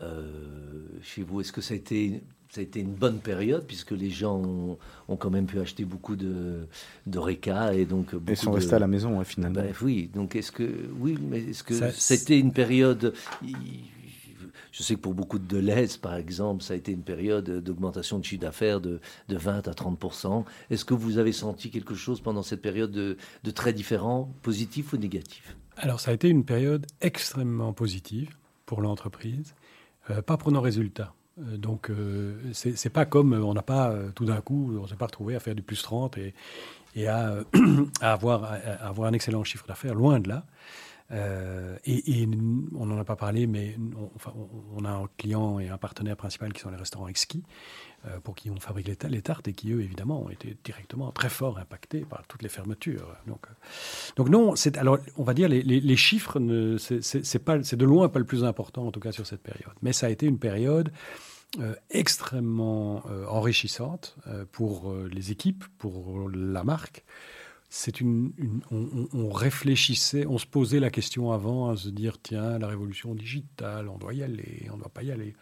euh, chez vous? Est-ce que ça a, été, ça a été une bonne période puisque les gens ont, ont quand même pu acheter beaucoup de, de RECA et donc beaucoup sont de- restés à la maison ouais, finalement. Ben oui, donc est-ce que oui, mais est-ce que Ça- c'était une période Je sais que pour beaucoup de Deleuze, par exemple, ça a été une période d'augmentation de chiffre d'affaires de, de 20 à 30% Est-ce que vous avez senti quelque chose pendant cette période de, très différent, positif ou négatif? Alors ça a été une période extrêmement positive pour l'entreprise, euh, pas pour nos résultats. Euh, donc euh, c'est pas comme euh, on n'a pas tout d'un coup, on s'est pas retrouvé à faire du plus 30 et, à avoir un excellent chiffre d'affaires, loin de là. Euh, et, on n'en a pas parlé, mais on, a un client et un partenaire principal qui sont les restaurants Exquis, euh, pour qui on fabrique les, les tartes et qui, eux, évidemment, ont été directement très fort impactés par toutes les fermetures. Donc, euh, donc non, alors on va dire les, les, les chiffres, c'est- de loin pas le plus important en tout cas sur cette période. Mais ça a été une période extrêmement enrichissante pour les équipes, pour la marque. C'est une, une- on, réfléchissait, on se posait la question avant à se dire tiens la révolution digitale, on doit y aller, on ne doit pas y aller.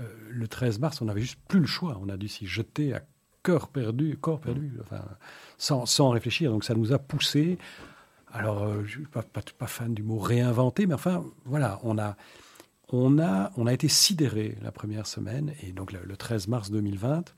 Euh, le 13 mars, on n'avait juste plus le choix. On a dû s'y jeter à cœur perdu, corps perdu, enfin, sans, sans réfléchir. Donc ça nous a poussé. Alors, euh, je ne suis pas, pas, pas fan du mot réinventer, mais enfin, voilà, on a, on a, on a été sidéré la première semaine, et donc le, le 13 mars 2020.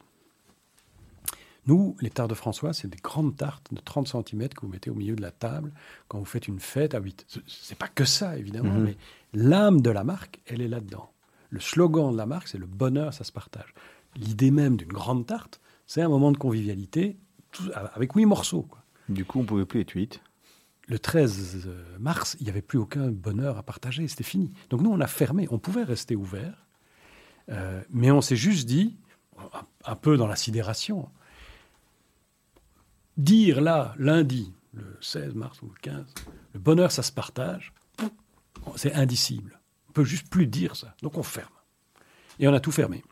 Nous, les tartes de François, c'est des grandes tartes de 30 cm que vous mettez au milieu de la table quand vous faites une fête à 8. Ce- C'est pas que ça, évidemment, Mhm. mais l'âme de la marque, elle est là-dedans. Le slogan de la marque, c'est le bonheur, ça se partage. L'idée même d'une grande tarte, c'est un moment de convivialité tout- avec huit morceaux. quoi. Du coup on pouvait plus être 8. Le 13 mars, il n'y avait plus aucun bonheur à partager, c'était fini. Donc nous, on a fermé, on pouvait rester ouvert, euh, mais on s'est juste dit, un, un peu dans la sidération, dire là, lundi, le 16 mars ou le 15, le bonheur, ça se partage, c'est indicible. On peut juste plus dire ça. Donc on ferme. Et on a tout fermé.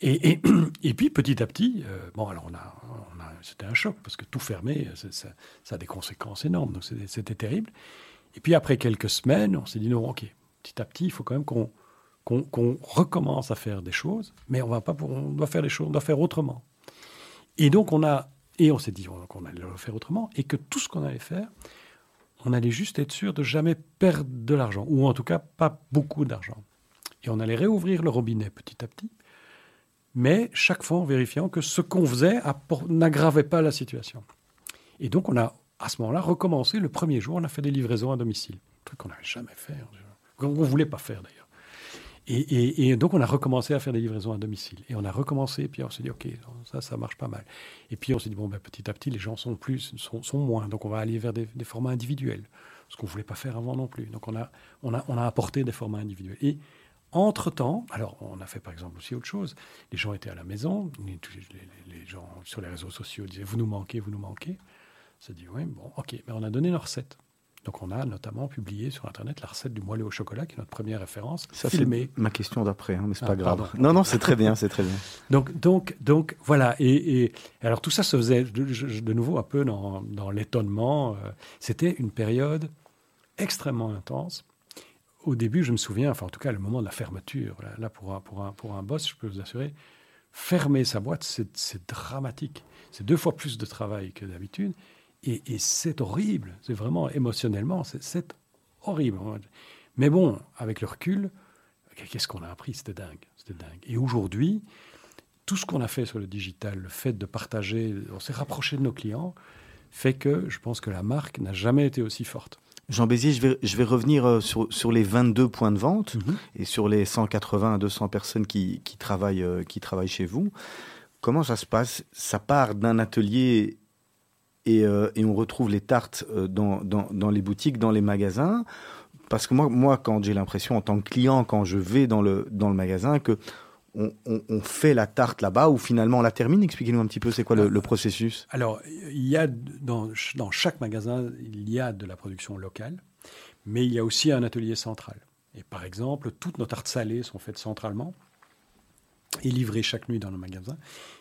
Et, et, et puis petit à petit, euh, bon alors on a, c'était un choc parce que tout fermé, ça, a des conséquences énormes. Donc c'était terrible. Et puis après quelques semaines, on s'est dit non, ok, petit à petit, il faut quand même qu'on qu'on qu'on recommence à faire des choses, mais on va pas, on doit faire les choses, on doit faire autrement. Et donc on a, et on s'est dit on- qu'on allait le faire autrement, et que tout ce qu'on allait faire, on allait juste être sûr de jamais perdre de l'argent, ou en tout cas pas beaucoup d'argent. Et on allait réouvrir le robinet petit à petit, mais chaque fois en vérifiant que ce qu'on faisait n'aggravait pas la situation. Et donc on a, à ce moment-là, recommencé. Le premier jour, on a fait des livraisons à domicile, truc qu'on n'avait jamais fait, qu'on ne voulait pas faire d'ailleurs. Et, et- et donc, on a recommencé à faire des livraisons à domicile. Et on a recommencé, puis on s'est dit, OK, ça, ça marche pas mal. Et puis, on s'est dit, bon, ben, petit à petit, les gens sont plus, sont, sont moins. Donc, on va aller vers des, formats individuels. Ce qu'on ne voulait pas faire avant non plus. Donc, on a, on a, on a apporté des formats individuels. Et entre-temps, alors, on a fait par exemple aussi autre chose. Les gens étaient à la maison, les, les- les gens sur les réseaux sociaux disaient, vous nous manquez, vous nous manquez. On s'est dit, oui, bon, OK. Mais on a donné nos recettes. Donc, on a notamment publié sur Internet la recette du moelleux au chocolat, qui est notre première référence, Ça, filmée. ma question d'après, hein, mais c'est Ah, pas grave. pardon. Non, non, c'est très bien, c'est très bien. Donc, donc, donc voilà. Et, et alors, tout ça se faisait de, nouveau un peu dans, dans l'étonnement. Euh, C'était une période extrêmement intense. Au début, je me souviens, enfin, en tout cas, le moment de la fermeture, là, là, pour, un, pour, un, pour un boss, je peux vous assurer, fermer sa boîte, c'est dramatique. C'est deux fois plus de travail que d'habitude. Et, et c'est horrible. C'est vraiment émotionnellement, c'est- horrible. Mais bon, avec le recul, qu'est-ce qu'on a appris? C'était dingue. C'était dingue. Et aujourd'hui, tout ce qu'on a fait sur le digital, le fait de partager, on s'est rapproché de nos clients, fait que je pense que la marque n'a jamais été aussi forte. Jean Bézier, je vais, je vais revenir euh, sur, sur les 22 points de vente et sur les 180 à 200 personnes qui, qui, travaillent, euh, qui travaillent chez vous. Comment ça se passe? Ça part d'un atelier et, euh, et on retrouve les tartes euh, dans, dans, les boutiques, dans les magasins. Parce que moi, moi quand j'ai l'impression, en tant que client, quand je vais dans le, dans le magasin, que on, fait la tarte là-bas ou finalement on la termine. Expliquez-nous un petit peu, c'est quoi le, le processus? Alors, il y a dans, dans chaque magasin, il y a de la production locale, mais il y a aussi un atelier central. Et par exemple, toutes nos tartes salées sont faites centralement et livrées chaque nuit dans nos magasins.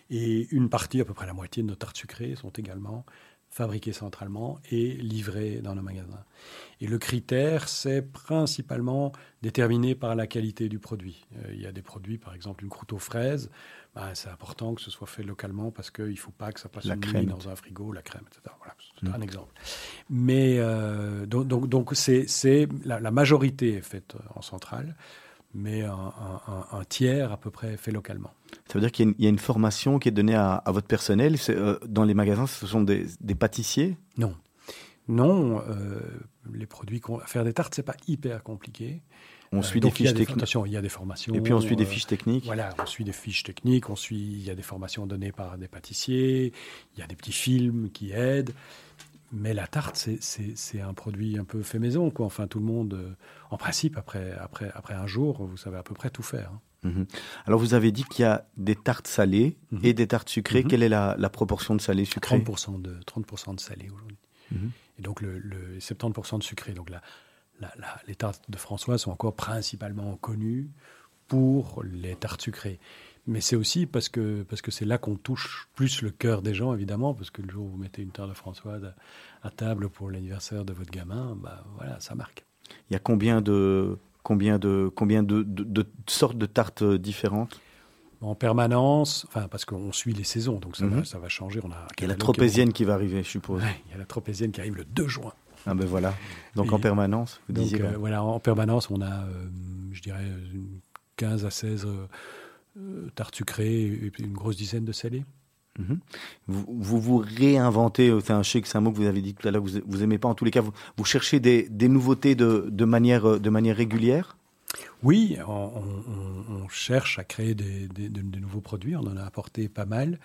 Et une partie, à peu près la moitié de nos tartes sucrées, sont également fabriquées centralement et livrées dans nos magasins. Et le critère, c'est principalement déterminé par la qualité du produit. Euh, il y a des produits, par exemple une croûte aux fraises, ben, c'est important que ce soit fait localement parce qu'il ne faut pas que ça passe La crème. dans un frigo, la crème, etc. Voilà, c'est un exemple. Mais euh, donc, donc, donc c'est, c'est- la, la majorité est faite en centrale, mais un, un- un- un tiers à peu près fait localement. Ça veut dire qu'il y a une, il y a une formation qui est donnée à, à votre personnel. Euh, dans les magasins, ce sont des, des pâtissiers? Non. Non, euh, les produits, faire des tartes, c'est pas hyper compliqué. On Euh, suit des donc fiches techniques. attention, il y a des formations. Et puis on suit des fiches techniques. Voilà, on suit des fiches techniques, on suit, il y a des formations données par des pâtissiers, il y a des petits films qui aident. Mais la tarte, c'est- un produit un peu fait maison, quoi. Enfin, tout le monde, euh, en principe, après, après, après un jour, vous savez à peu près tout faire. hein. Mhm. Alors vous avez dit qu'il y a des tartes salées Mhm. et des tartes sucrées. Mhm. Quelle est la, la proportion de salé sucré? 30% de, 30 de salé aujourd'hui. Et donc le, le 70% de sucré. Donc la- la- les tartes de François sont encore principalement connues pour les tartes sucrées. Mais c'est aussi parce que parce que c'est là qu'on touche plus le cœur des gens, évidemment, parce que le jour où vous mettez une tarte de Françoise à, à table pour l'anniversaire de votre gamin, bah voilà, ça marque. Il y a combien de combien de combien de, de- de sortes de tartes différentes? En permanence, enfin parce qu'on suit les saisons, donc ça, Mhm. va, ça va changer. On a Il y a la qui tropézienne qui va arriver, je suppose. Ouais, il y a la tropézienne qui arrive le 2 juin. Ah ben voilà. Donc Et- en permanence, vous Donc disiez. euh, là. voilà, en permanence, on a, euh, je dirais, une 15 à 16 euh, euh, tartes sucrées et une grosse dizaine de salées. Mhm. Vous, vous vous réinventez, euh, c'est un, je sais que c'est un mot que vous avez dit tout à l'heure, vous, vous aimez pas. En tous les cas, vous, vous cherchez des, des nouveautés de, de, manière, euh, de manière régulière? Oui, on, on- on cherche à créer des, des- de, nouveaux produits. On en a apporté pas mal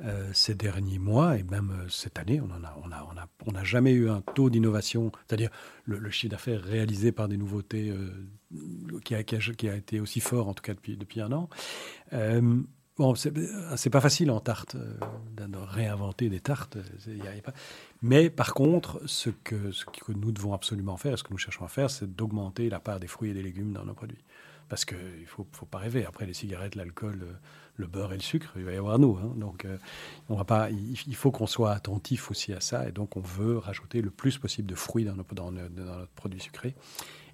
euh, ces derniers mois et même euh, cette année. On en a, on a, on a, on n'a jamais eu un taux d'innovation, c'est-à-dire le, le chiffre d'affaires réalisé par des nouveautés euh, qui, a, été aussi fort en tout cas depuis, un an. Euh, Bon, c'est pas facile en tarte euh, de réinventer des tartes. y a- y Mais par contre, ce que, nous devons absolument faire, ce que nous cherchons à faire, c'est d'augmenter la part des fruits et des légumes dans nos produits. Parce qu'il ne faut, faut pas rêver. Après, les cigarettes, l'alcool, euh, le beurre et le sucre, il va y avoir nous. hein. Donc, euh, on va pas, il, faut qu'on soit attentif aussi à ça. Et donc, on veut rajouter le plus possible de fruits dans, nos, dans, notre produit sucré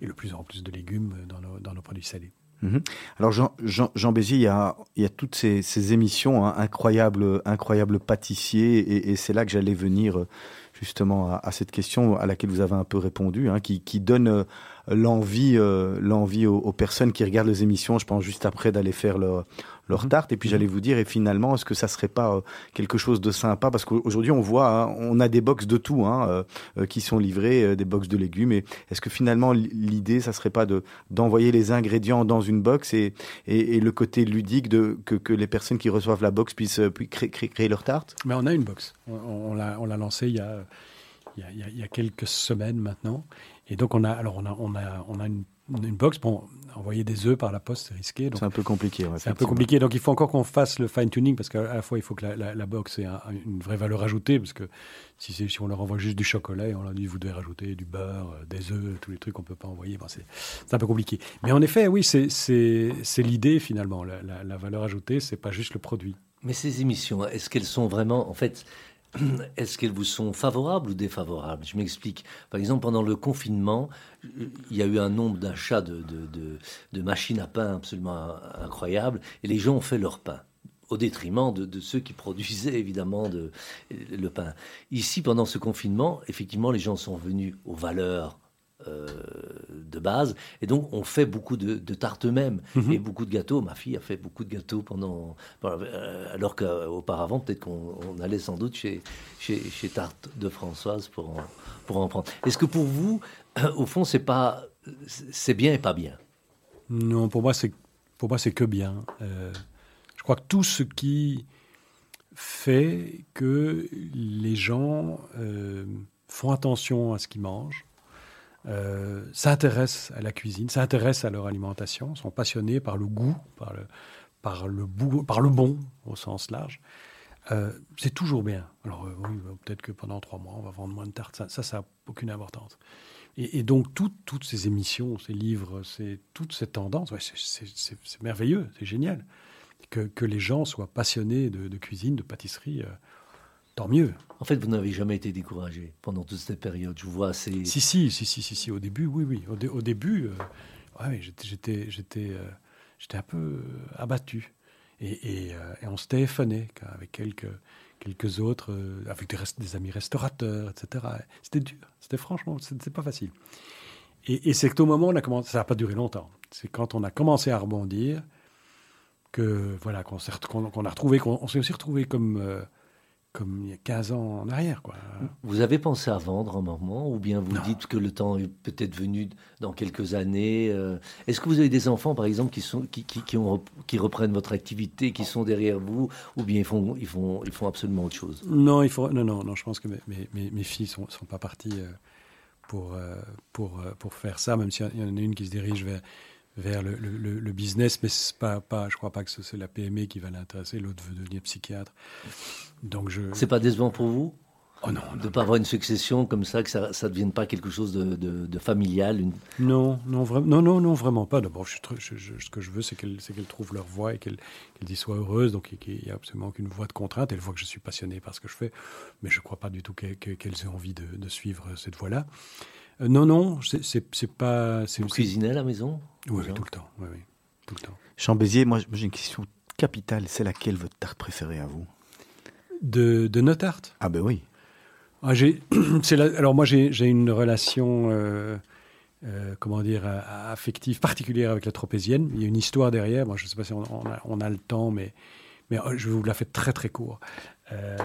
et le plus en plus de légumes dans nos, dans nos produits salés. Mhm. Alors Jean, Jean, Jean Bézier, il y a, il y a toutes ces, émissions, hein, incroyables, incroyables pâtissiers, et, c'est là que j'allais venir euh, justement à, cette question à laquelle vous avez un peu répondu, hein, qui, donne euh, l'envie, l'envie aux, aux personnes qui regardent les émissions, je pense juste après d'aller faire leur, leur Mhm. tarte. Et puis j'allais vous dire, et finalement, est-ce que ça serait pas euh, quelque chose de sympa? Parce qu'aujourd'hui, on voit, hein, on a des box de tout hein, euh, euh, qui sont livrés, euh, des box de légumes. Et est-ce que finalement, l'idée, ça serait pas de d'envoyer les ingrédients dans une box et, et, et le côté ludique de que, que les personnes qui reçoivent la box puissent, puissent créer, créer, créer leur tarte? Mais on a une box. On, on l'a, on l'a lancé il y, a, il, y a, il y a- il y a quelques semaines maintenant. Et donc, on a, alors on a, on a, on a une, une box. Bon, envoyer des œufs par la poste, c'est risqué. C'est un peu compliqué. ouais, c'est un peu compliqué. Donc, il faut encore qu'on fasse le fine-tuning parce qu'à la fois, il faut que la, la- la box ait un- une vraie valeur ajoutée. Parce que si, si on leur envoie juste du chocolat et on leur dit vous devez rajouter du beurre, euh, des œufs, tous les trucs qu'on ne peut pas envoyer, bon, c'est, un peu compliqué. Mais en effet, oui, c'est, l'idée finalement. La, la- la valeur ajoutée, c'est pas juste le produit. Mais ces émissions, est-ce qu'elles sont vraiment, en fait, est-ce qu'elles vous sont favorables ou défavorables? Je m'explique. Par exemple, pendant le confinement, il y a eu un nombre d'achats de, machines à pain absolument incroyable, et les gens ont fait leur pain au détriment de, ceux qui produisaient évidemment de, le pain. Ici, pendant ce confinement, effectivement, les gens sont venus aux valeurs euh, de base. Et donc, on fait beaucoup de, de tartes eux-mêmes et beaucoup de gâteaux. Ma fille a fait beaucoup de gâteaux pendant. euh, alors qu'auparavant, peut-être qu'on on allait sans doute chez, chez, chez Tarte de Françoise pour en, pour en prendre. Est-ce que pour vous, au fond, c'est pas. C'est bien et pas bien? Non, pour moi, c'est pour moi c'est que bien. Euh, je crois que tout ce qui fait que les gens euh, font attention à ce qu'ils mangent, euh, s'intéressent à la cuisine, s'intéressent à leur alimentation, sont passionnés par le goût, par le, bon au sens large. Euh, c'est toujours bien. Alors euh, oui, peut-être que pendant trois mois, on va vendre moins de tartes. Ça, ça, n'a aucune importance. Et, donc, tout- toutes ces émissions, ces livres, toutes ces tendances, c'est- merveilleux, c'est génial. Que, les gens soient passionnés de, cuisine, de pâtisserie, euh, tant mieux. En fait, vous n'avez jamais été découragé pendant toute cette période. Je vous vois assez. Si, si, si, si, si, si, au début, oui, oui. Au, dé- au début, euh, ouais, j'étais, j'étais, j'étais, euh, j'étais un peu euh, abattu. Et, et, euh, et on se téléphonait avec quelques, quelques autres, avec des, des amis restaurateurs, etc. C'était dur. C'était franchement, c'était pas facile. Et, et c'est au moment où on a commencé, ça n'a pas duré longtemps. C'est quand on a commencé à rebondir que voilà qu'on a retrouvé, qu'on on s'est aussi retrouvé comme comme il y a 15 ans en arrière, quoi. Vous avez pensé à vendre un moment ou bien vous Non. dites que le temps est peut-être venu dans quelques années euh, Est-ce que vous avez des enfants, par exemple, qui, sont, qui, qui, qui ont, qui reprennent votre activité, qui sont derrière vous ou bien ils font, ils font, ils font absolument autre chose? Non, il faut, non, non, non, je pense que mes, mes, mes- filles sont, sont pas parties euh, pour, euh, pour, pour faire ça, même s'il y en a une qui se dirige vers, vers le, le- le- le business, mais pas, pas, je crois pas que ce- c'est la PME qui va l'intéresser, l'autre veut devenir psychiatre. Donc je... C'est pas décevant pour vous Oh non, de ne pas avoir une succession comme ça, que ça ne devienne pas quelque chose de, de- de familial une- Non, non, non, non, non, vraiment pas. D'abord, je ce que je veux, c'est qu'elles trouvent leur voie et qu'elles y soient heureuses. Donc, il n'y a absolument aucune voie de contrainte. Elles voient que je suis passionné par ce que je fais, mais je ne crois pas du tout qu'elles que- qu'elles aient envie de, de suivre cette voie-là. Euh, non, non, c'est- pas. c'est Vous cuisinez à la maison? Oui, tout le temps. Oui, oui, tout le temps. Jean Béziers, moi j'ai une question capitale. C'est laquelle votre tarte préférée à vous? De, de notre art Ah ben oui. Ah, j'ai- c'est la- alors moi j'ai j'ai une relation, euh, euh, comment dire, euh, affective particulière avec la tropézienne. Il y a une histoire derrière. Moi je ne sais pas si on, on a, on a le temps, mais, mais euh, je vais vous la faire très très court. Euh,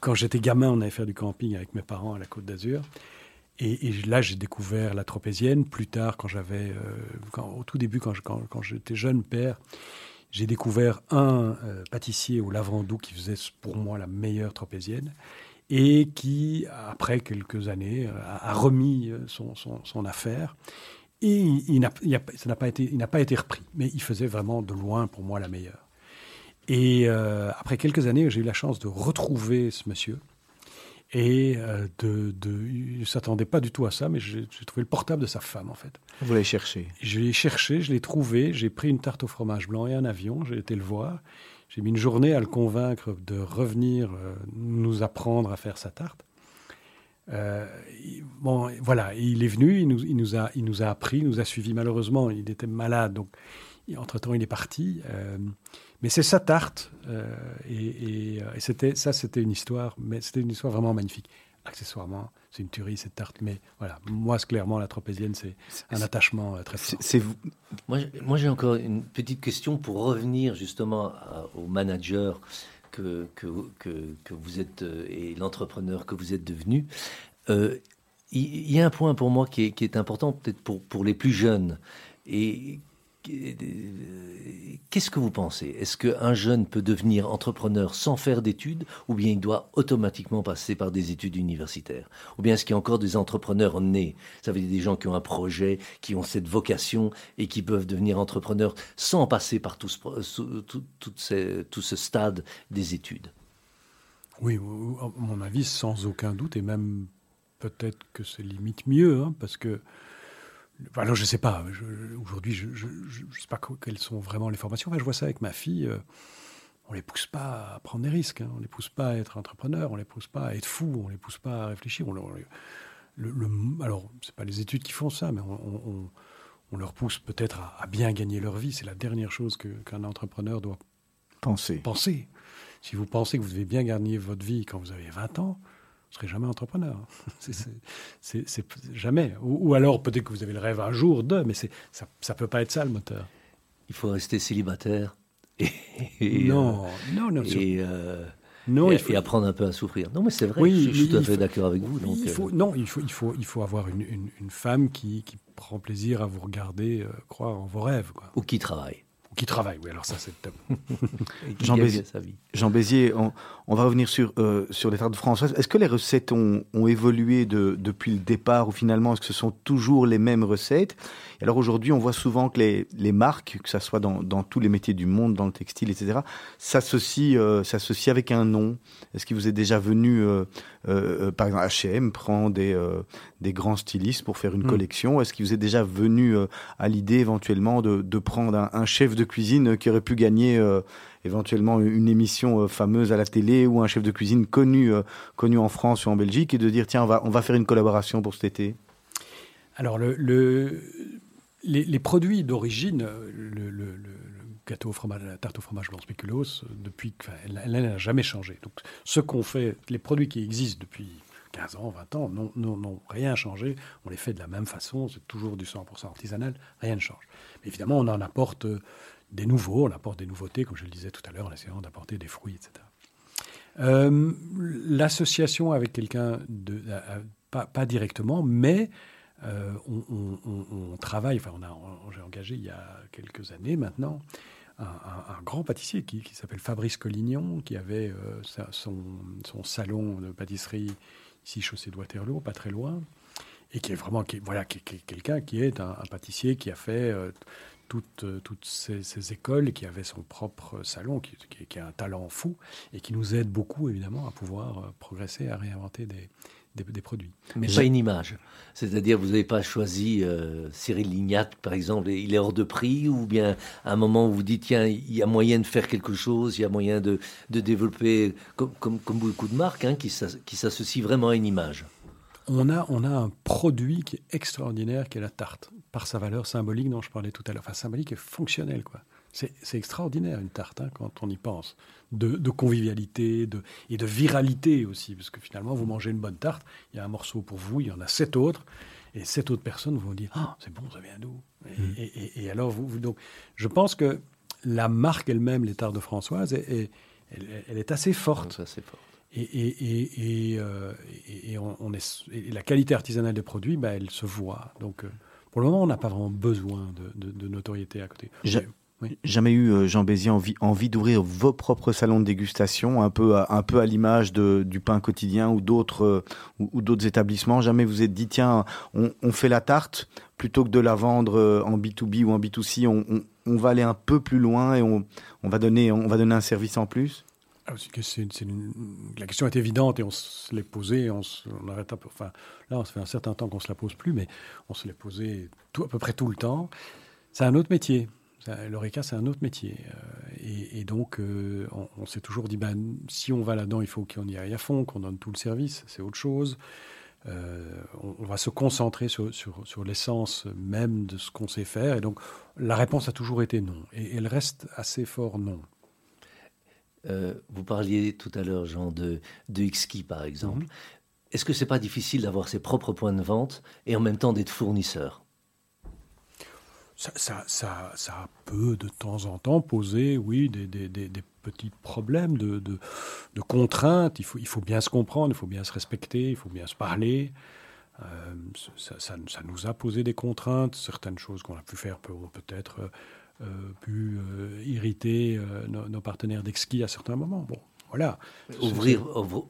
quand j'étais gamin, on allait faire du camping avec mes parents à la Côte d'Azur. Et, là, j'ai découvert la tropézienne. Plus tard, quand j'avais, euh, au tout début, quand, j'étais jeune père, j'ai découvert un euh, pâtissier au Lavandou qui faisait pour moi la meilleure tropézienne et qui, après quelques années, euh, a, remis son, affaire. Et il, n'a pas été, il n'a pas été repris, mais il faisait vraiment de loin pour moi la meilleure. Et après quelques années, j'ai eu la chance de retrouver ce monsieur. Et euh, de, de, il ne s'attendait pas du tout à ça, mais j'ai trouvé le portable de sa femme, en fait. Vous l'avez cherché. Je l'ai cherché, je l'ai trouvé, j'ai pris une tarte au fromage blanc et un avion, j'ai été le voir. J'ai mis une journée à le convaincre de revenir euh, nous apprendre à faire sa tarte. Euh, bon, voilà, il est venu, il nous, il nous a, il nous a appris, il nous a suivis. Malheureusement, il était malade, donc entre-temps, il est parti. Mais c'est sa tarte, euh, et, et, euh, et c'était, ça, c'était une histoire, mais c'était une histoire vraiment magnifique. accessoirement, c'est une tuerie cette tarte. Mais voilà, moi, clairement, la tropézienne, c'est un attachement euh, très fort. C'est vous. Moi, j'ai- moi, j'ai encore une petite question pour revenir justement à- au manager que, que, que, que vous êtes et l'entrepreneur que vous êtes devenu. Euh, Il y, a un point pour moi qui est, qui est important, peut-être pour, pour les plus jeunes. Et qu'est-ce que vous pensez? Est-ce qu'un jeune peut devenir entrepreneur sans faire d'études ou bien il doit automatiquement passer par des études universitaires? Ou bien est-ce qu'il y a encore des entrepreneurs nés Ça veut dire des gens qui ont un projet, qui ont cette vocation et qui peuvent devenir entrepreneurs sans passer par tout ce, tout, ce stade des études? Oui, ou- ou- à mon avis, sans aucun doute, et même peut-être que c'est limite mieux, hein, parce que. Alors, je ne sais pas, aujourd'hui, je ne sais pas quelles sont vraiment les formations. Enfin, je vois ça avec ma fille. euh, on ne les pousse pas à prendre des risques, hein, on ne les pousse pas à être entrepreneur, on ne les pousse pas à être fou, on ne les pousse pas à réfléchir. On leur- le- le- alors, ce pas les études qui font ça, mais on, on- leur pousse peut-être à, à bien gagner leur vie. C'est la dernière chose que- qu'un entrepreneur doit Pensez. pensez. Si vous pensez que vous devez bien gagner votre vie quand vous avez 20 ans, ne serez jamais entrepreneur. C'est- jamais. Ou, ou alors peut-être que vous avez le rêve un jour de, mais ça ne peut pas être ça le moteur. Il faut rester célibataire et, et, non, non, non, euh, et, euh, non, et- il faut, et apprendre un peu à souffrir. Non, mais c'est vrai, Oui, je, je suis tout à fait d'accord avec vous. Donc, il euh, faut, non, il faut, il faut, il faut avoir une, une- une femme qui, qui prend plaisir à vous regarder euh, croire en vos rêves, quoi. Ou qui travaille. Qui travaille. Oui, alors ça c'est top. Jean sa vie. Béziers, on, on va revenir sur, euh, sur les tartes de Françoise. Est-ce que les recettes ont, ont évolué de- depuis le départ ou finalement est-ce que ce sont toujours les mêmes recettes? Et Alors aujourd'hui, on voit souvent que les, les marques, que ce soit dans, dans tous les métiers du monde, dans le textile, etc., s'associent euh, s'associent avec un nom. Est-ce qu'il vous est déjà venu, euh, euh, euh, par exemple, H&M prend des, euh, des grands stylistes pour faire une Hmm. collection Est-ce qu'il vous est déjà venu euh, à l'idée éventuellement de, de prendre un, un chef de cuisine qui aurait pu gagner éventuellement une émission fameuse à la télé ou un chef de cuisine connu, connu en France ou en Belgique et de dire tiens on va, on va faire une collaboration pour cet été? Alors, le, le- les, les produits d'origine, le gâteau la tarte au fromage blanc spéculoos, euh, depuis, elle, n'a jamais changé. Donc, ce qu'on fait, les produits qui existent depuis 15 ans, 20 ans, n'ont rien changé. On les fait de la même façon, c'est toujours du 100% artisanal, rien ne change. Mais évidemment, on en apporte euh, des nouveaux, on apporte des nouveautés, comme je le disais tout à l'heure, en essayant d'apporter des fruits, etc. Euh, L'association avec quelqu'un, pas directement, mais euh, on, travaille, enfin, on a, j'ai engagé il y a quelques années maintenant un, grand pâtissier qui, s'appelle Fabrice Collignon, qui avait euh, son, salon de pâtisserie ici, chaussée de Waterloo, pas très loin, et qui est vraiment voilà, quelqu'un qui est un, pâtissier qui a fait euh, toutes, ces, écoles, qui avait son propre salon, qui, qui- qui a un talent fou, et qui nous aide beaucoup, évidemment, à pouvoir progresser, à réinventer des, des- des produits. Mais pas une image. C'est-à-dire, vous n'avez pas choisi euh, Cyril Lignac, par exemple, il est hors de prix, ou bien à un moment où vous dites, tiens, il y a moyen de faire quelque chose, il y a moyen de, de développer, comme, comme, comme beaucoup de marques, hein, qui s'associent vraiment à une image. On a, on a un produit qui est extraordinaire, qui est la tarte, par sa valeur symbolique dont je parlais tout à l'heure. Enfin, symbolique et fonctionnelle, quoi. C'est extraordinaire, une tarte, hein, quand on y pense. De, de convivialité de, et de viralité aussi, parce que finalement, vous mangez une bonne tarte, il y a un morceau pour vous, il y en a sept autres, et sept autres personnes vont dire Ah, c'est bon, ça vient d'où? Et, et- et- et alors, vous, vous- donc, je pense que la marque elle-même, les tartes de Françoise, est, est- elle, elle est assez forte. Donc ça, c'est fort. Et, et- et- et, euh, et- et on, on est, et la qualité artisanale des produits, bah, elle se voit. Donc, euh, pour le moment, on n'a pas vraiment besoin de, de- de notoriété à côté. Oui. Jamais eu, euh, Jean Béziers, envie, envie d'ouvrir vos propres salons de dégustation, un peu à, un peu à l'image de- du pain quotidien ou d'autres euh, ou, ou d'autres établissements? Jamais vous êtes dit, tiens, on, on fait la tarte, plutôt que de la vendre euh, en B2B ou en B2C, on, on- on va aller un peu plus loin et on, on, va, donner, on va donner un service en plus? Ah, une- la question est évidente et on se l'est posée. On, se- on arrête un peu. Enfin, là, ça fait un certain temps qu'on se la pose plus, mais on se l'est posée tout, à peu près tout le temps. C'est un autre métier. L'ORECA, c'est un autre métier. Euh, et, et donc, euh, on, on s'est toujours dit, ben, si on va là-dedans, il faut qu'on y aille à fond, qu'on donne tout le service. C'est autre chose. Euh, on, on va se concentrer sur, sur, sur l'essence même de ce qu'on sait faire. Et donc, la réponse a toujours été non. Et elle reste assez fort non. Euh, vous parliez tout à l'heure, Jean, de, de par exemple. est-ce que c'est pas difficile d'avoir ses propres points de vente et en même temps d'être fournisseur? Ça, ça, ça, peut de temps en temps poser, oui, des, des, petits problèmes de, contraintes. Il faut, bien se comprendre, il faut bien se respecter, il faut bien se parler. Euh, ça, nous a posé des contraintes. Certaines choses qu'on a pu faire ont peut-être euh, pu euh, irriter euh, nos, nos, partenaires d'exquis à certains moments. Bon, voilà. Ouvrir,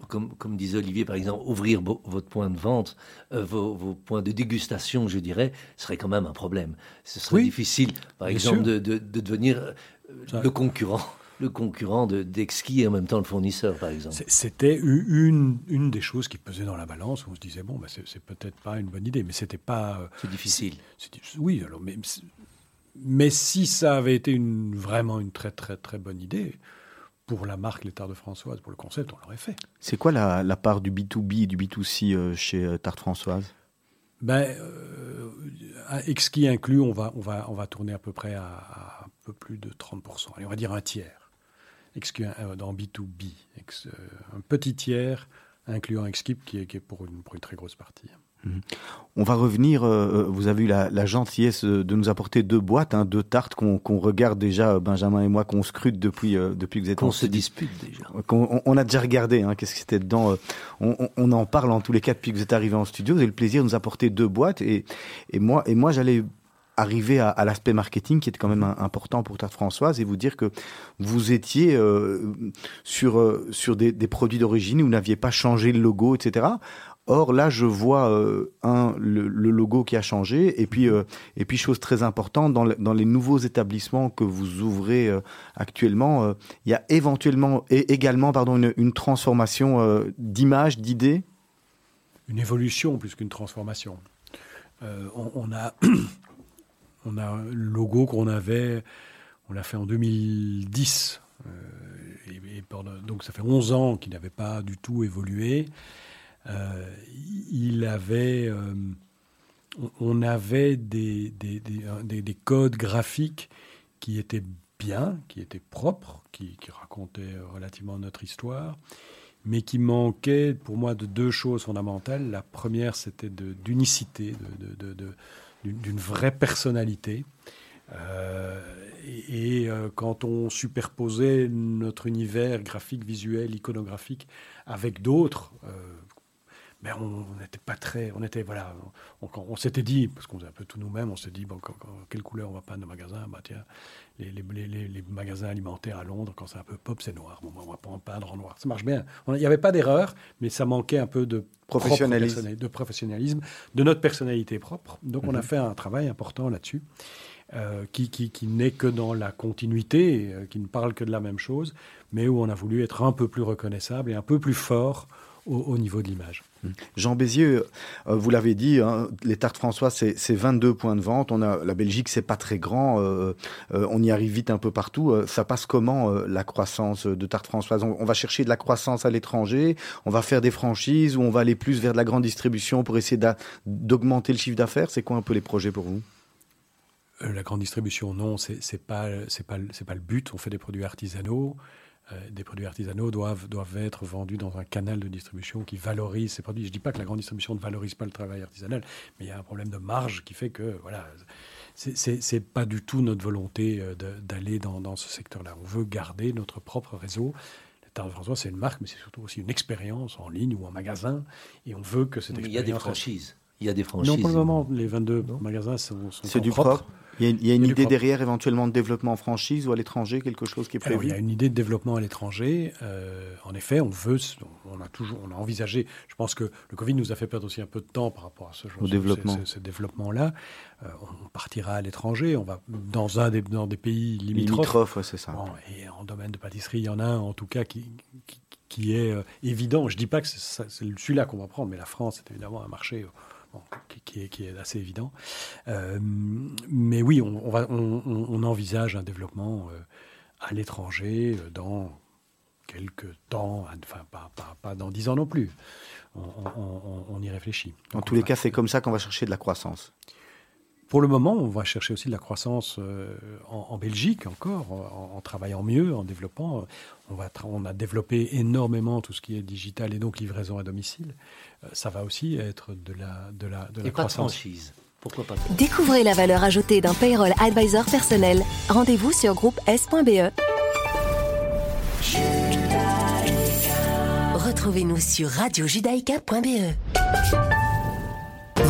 comme, comme, disait Olivier par exemple, ouvrir votre point de vente, euh, vos, vos, points de dégustation, je dirais, serait quand même un problème. Ce serait oui, difficile, par exemple, de, de, de, devenir euh, le concurrent. Le concurrent d'Exki et en même temps le fournisseur, par exemple. C'était une, une des choses qui pesait dans la balance où on se disait, bon, bah, c'est peut-être pas une bonne idée, mais c'était pas. euh, C'est difficile. oui, alors, mais, mais si ça avait été une, vraiment une très, très, très bonne idée, pour la marque Les Tartes de Françoise, pour le concept, on l'aurait fait. C'est quoi la, la, part du B2B et du B2C euh, chez euh, Tarte Françoise? Ben, euh, exquis inclus, on va, on, va, on va tourner à peu près à, à un peu plus de 30%. Allez, on va dire un tiers. Exquis euh, dans B2B. Ex, euh, un petit tiers incluant Exquip qui est, qui est pour, une, pour une très grosse partie. On va revenir, euh, vous avez eu la, la, gentillesse de nous apporter deux boîtes, hein, deux tartes qu'on qu regarde déjà, Benjamin et moi, qu'on scrute depuis, euh, depuis que vous êtes Qu'on se dispute déjà. On, on, a déjà regardé, hein, qu'est-ce qui était dedans. euh, On, on, en parle en tous les cas depuis que vous êtes arrivé en studio. Vous avez le plaisir de nous apporter deux boîtes. Et, et moi, et moi j'allais arriver à, à l'aspect marketing qui était quand même un, important pour Tarte Françoise et vous dire que vous étiez euh, sur, euh, sur des, des produits d'origine vous n'aviez pas changé le logo, etc. Or là, je vois euh, un le, logo qui a changé et puis euh, et puis chose très importante dans, dans les nouveaux établissements que vous ouvrez euh, actuellement, il y a éventuellement et également pardon une, transformation d'image, d'idées? Une évolution plus qu'une transformation. On, a on a le logo qu'on avait, on l'a fait en 2010. Et, donc ça fait 11 ans qu'il n'avait pas du tout évolué. Euh, il avait, euh, on avait des, des, des, des, codes graphiques qui étaient bien, qui étaient propres, qui, racontaient relativement notre histoire, mais qui manquaient pour moi de deux choses fondamentales. La première, c'était d'unicité, d'une vraie personnalité. Euh, et, euh, quand on superposait notre univers graphique, visuel, iconographique avec d'autres, euh, mais on n'était pas très, on était voilà, on, on, on s'était dit parce qu'on faisait un peu tout nous-mêmes, on s'est dit bon, quand, quand, quelle couleur on va peindre nos magasins, bah tiens, les, les, les, les, magasins alimentaires à Londres quand c'est un peu pop c'est noir, bon, on va pas en peindre en noir, ça marche bien. Il n'y avait pas d'erreur, mais ça manquait un peu de professionnalisme, de professionnalisme, de notre personnalité propre. Donc mm -hmm. on a fait un travail important là-dessus. Euh, qui, qui, qui n'est que dans la continuité, euh, qui ne parle que de la même chose, mais où on a voulu être un peu plus reconnaissable et un peu plus fort au, au niveau de l'image. Jean Bézieux, euh, vous l'avez dit, hein, les tartes François, c'est 22 points de vente. On a, la Belgique, c'est pas très grand. Euh, euh, on y arrive vite un peu partout. Ça passe comment la croissance de tartes Françoise on, va chercher de la croissance à l'étranger, on va faire des franchises ou on va aller plus vers de la grande distribution pour essayer d'augmenter le chiffre d'affaires? C'est quoi un peu les projets pour vous? La grande distribution, non, c'est pas, pas, pas le but. On fait des produits artisanaux. Euh, des produits artisanaux doivent, doivent être vendus dans un canal de distribution qui valorise ces produits. Je ne dis pas que la grande distribution ne valorise pas le travail artisanal, mais il y a un problème de marge qui fait que voilà, c'est pas du tout notre volonté euh, d'aller dans, dans, ce secteur-là. On veut garder notre propre réseau. Tarde François, c'est une marque, mais c'est surtout aussi une expérience en ligne ou en magasin, et on veut que cette mais expérience. Il y a des franchises. Il y a des franchises. Non, pour le moment, les 22 non. magasins sont, sont C'est du propre. propre. Il y a, il y a une idée propre. derrière éventuellement de développement en franchise ou à l'étranger, quelque chose qui est prévu Alors, Il y a une idée de développement à l'étranger. Euh, en effet, on veut, on a toujours, on a envisagé. Je pense que le Covid nous a fait perdre aussi un peu de temps par rapport à ce, Au développement. ce, ce développement-là. Euh, on partira à l'étranger, on va dans un des, dans des pays limitrophes. Limitrophes, ouais, c'est ça. Bon, et en domaine de pâtisserie, il y en a un en tout cas qui, qui, qui est euh, évident. Je dis pas que c'est celui-là qu'on va prendre, mais la France est évidemment un marché qui, est, assez évident. Euh, mais oui, on, envisage un développement euh, à l'étranger euh, dans quelques temps, enfin pas, pas dans dix ans non plus. On, y réfléchit. En tous les cas, c'est comme ça qu'on va chercher de la croissance. Pour le moment, on va chercher aussi de la croissance en, Belgique encore, en, travaillant mieux, en développant. On, va on a développé énormément tout ce qui est digital et donc livraison à domicile. ça va aussi être de la, de la, de la croissance. Pourquoi pas Découvrez la valeur ajoutée d'un payroll advisor personnel. Rendez-vous sur groupe S.be. Retrouvez-nous sur radiojudaïka.be.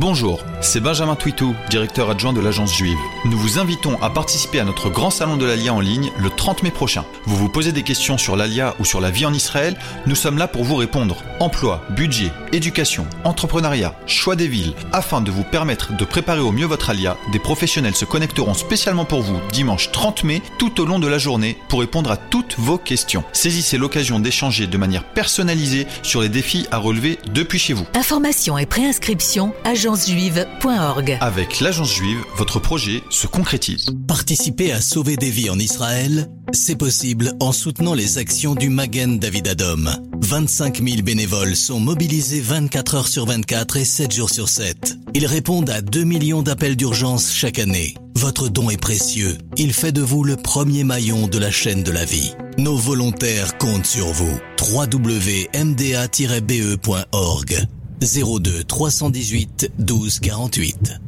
Bonjour, c'est Benjamin Twitou, directeur adjoint de l'agence juive. Nous vous invitons à participer à notre grand salon de l'Alia en ligne le 30 mai prochain. Vous vous posez des questions sur l'Alia ou sur la vie en Israël Nous sommes là pour vous répondre. Emploi, budget, éducation, entrepreneuriat, choix des villes. Afin de vous permettre de préparer au mieux votre Alia, des professionnels se connecteront spécialement pour vous dimanche 30 mai tout au long de la journée pour répondre à toutes vos questions. Saisissez l'occasion d'échanger de manière personnalisée sur les défis à relever depuis chez vous. Information et agencejuive.org. Avec l'agence juive, votre projet se concrétise. Participer à sauver des vies en Israël, c'est possible en soutenant les actions du Magen David Adom. 25 000 bénévoles sont mobilisés 24 heures sur 24 et 7 jours sur 7. Ils répondent à 2 millions d'appels d'urgence chaque année. Votre don est précieux. Il fait de vous le premier maillon de la chaîne de la vie. Nos volontaires comptent sur vous. www.mda-be.org 02 318 12 48.